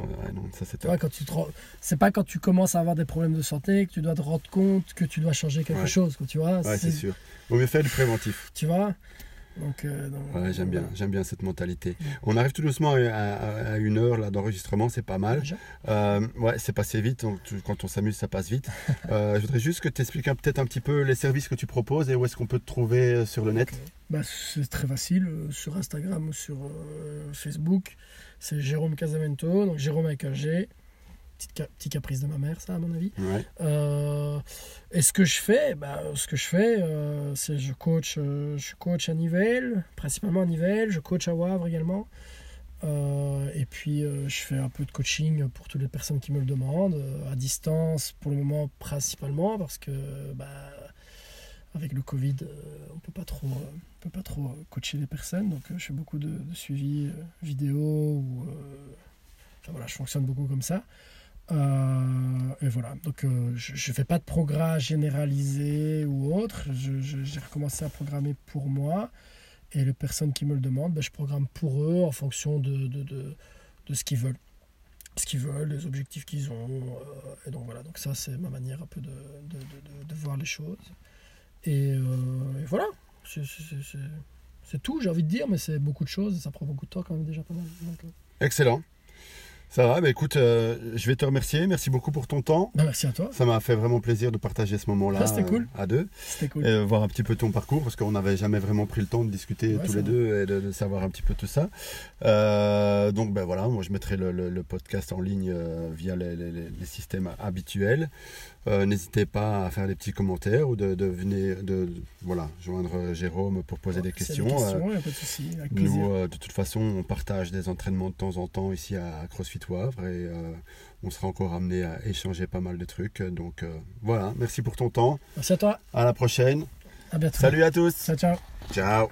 Ça c'est Tu quand tu te pas quand tu commences à avoir des problèmes de santé que tu dois te rendre compte que tu dois changer quelque Ouais. chose, quoi, tu vois. Ouais, c'est- sûr. Vaut mieux faire du préventif. Tu vois? Donc, euh, donc, Ouais, j'aime bien, voilà. j'aime bien cette mentalité. On arrive tout doucement à, à- à une heure là d'enregistrement, c'est pas mal. Euh, ouais, c'est passé vite. donc tu- quand on s'amuse, ça passe vite. Euh, je voudrais juste que tu expliques peut-être un petit peu les services que tu proposes et où est-ce qu'on peut te trouver sur le net. Bah, c'est très facile. sur Instagram ou sur Facebook, c'est Jérôme Casamento. Donc Jérôme avec un G. Ca- petit caprice de ma mère, ça, à mon avis. Ouais. Euh, et ce que je fais, bah, ce que je fais, euh, c'est je coach, euh, je coach à Nivelles, principalement à Nivelles, je coach à Wavre également. Et puis je fais un peu de coaching pour toutes les personnes qui me le demandent, à distance pour le moment principalement parce que bah, avec le Covid, on peut pas trop, on peut pas trop coacher les personnes. Donc je fais beaucoup de, de suivi vidéo ou euh, enfin, voilà, je fonctionne beaucoup comme ça. Euh, et voilà, donc euh, je ne fais pas de programme généralisé ou autre. J'ai recommencé à programmer pour moi. Et les personnes qui me le demandent, ben, je programme pour eux en fonction de, de, de, de ce qu'ils veulent. Ce qu'ils veulent, les objectifs qu'ils ont. euh, et donc voilà, donc ça c'est ma manière un peu de, voir les choses. Et, euh, voilà, c'est- tout, j'ai envie de dire, mais c'est beaucoup de choses et ça prend beaucoup de temps quand même déjà pas mal. Excellent. Ça va, bah écoute, euh, je vais te remercier. Merci beaucoup pour ton temps. ben, merci à toi, Ça m'a fait vraiment plaisir de partager ce moment-là Ah, c'était cool. euh, à deux. c'était cool. Et voir un petit peu ton parcours parce qu'on n'avait jamais vraiment pris le temps de discuter Ouais, tous les deux et de, de savoir un petit peu tout ça. Euh, donc ben voilà, moi je mettrai le, le- le podcast en ligne euh, via les, les- les- les systèmes habituels. Euh, N'hésitez pas à faire des petits commentaires ou de, de venir de, de- voilà joindre Jérôme pour poser des questions. Euh, questions, y a pas de souci, avec plaisir. nous, euh, de toute façon, on partage des entraînements de temps en temps ici à CrossFit Poivre et euh, on sera encore amené à échanger pas mal de trucs. Donc euh, voilà, merci pour ton temps. Merci à toi. À la prochaine. À bientôt. Salut à tous. Ciao, ciao. Ciao.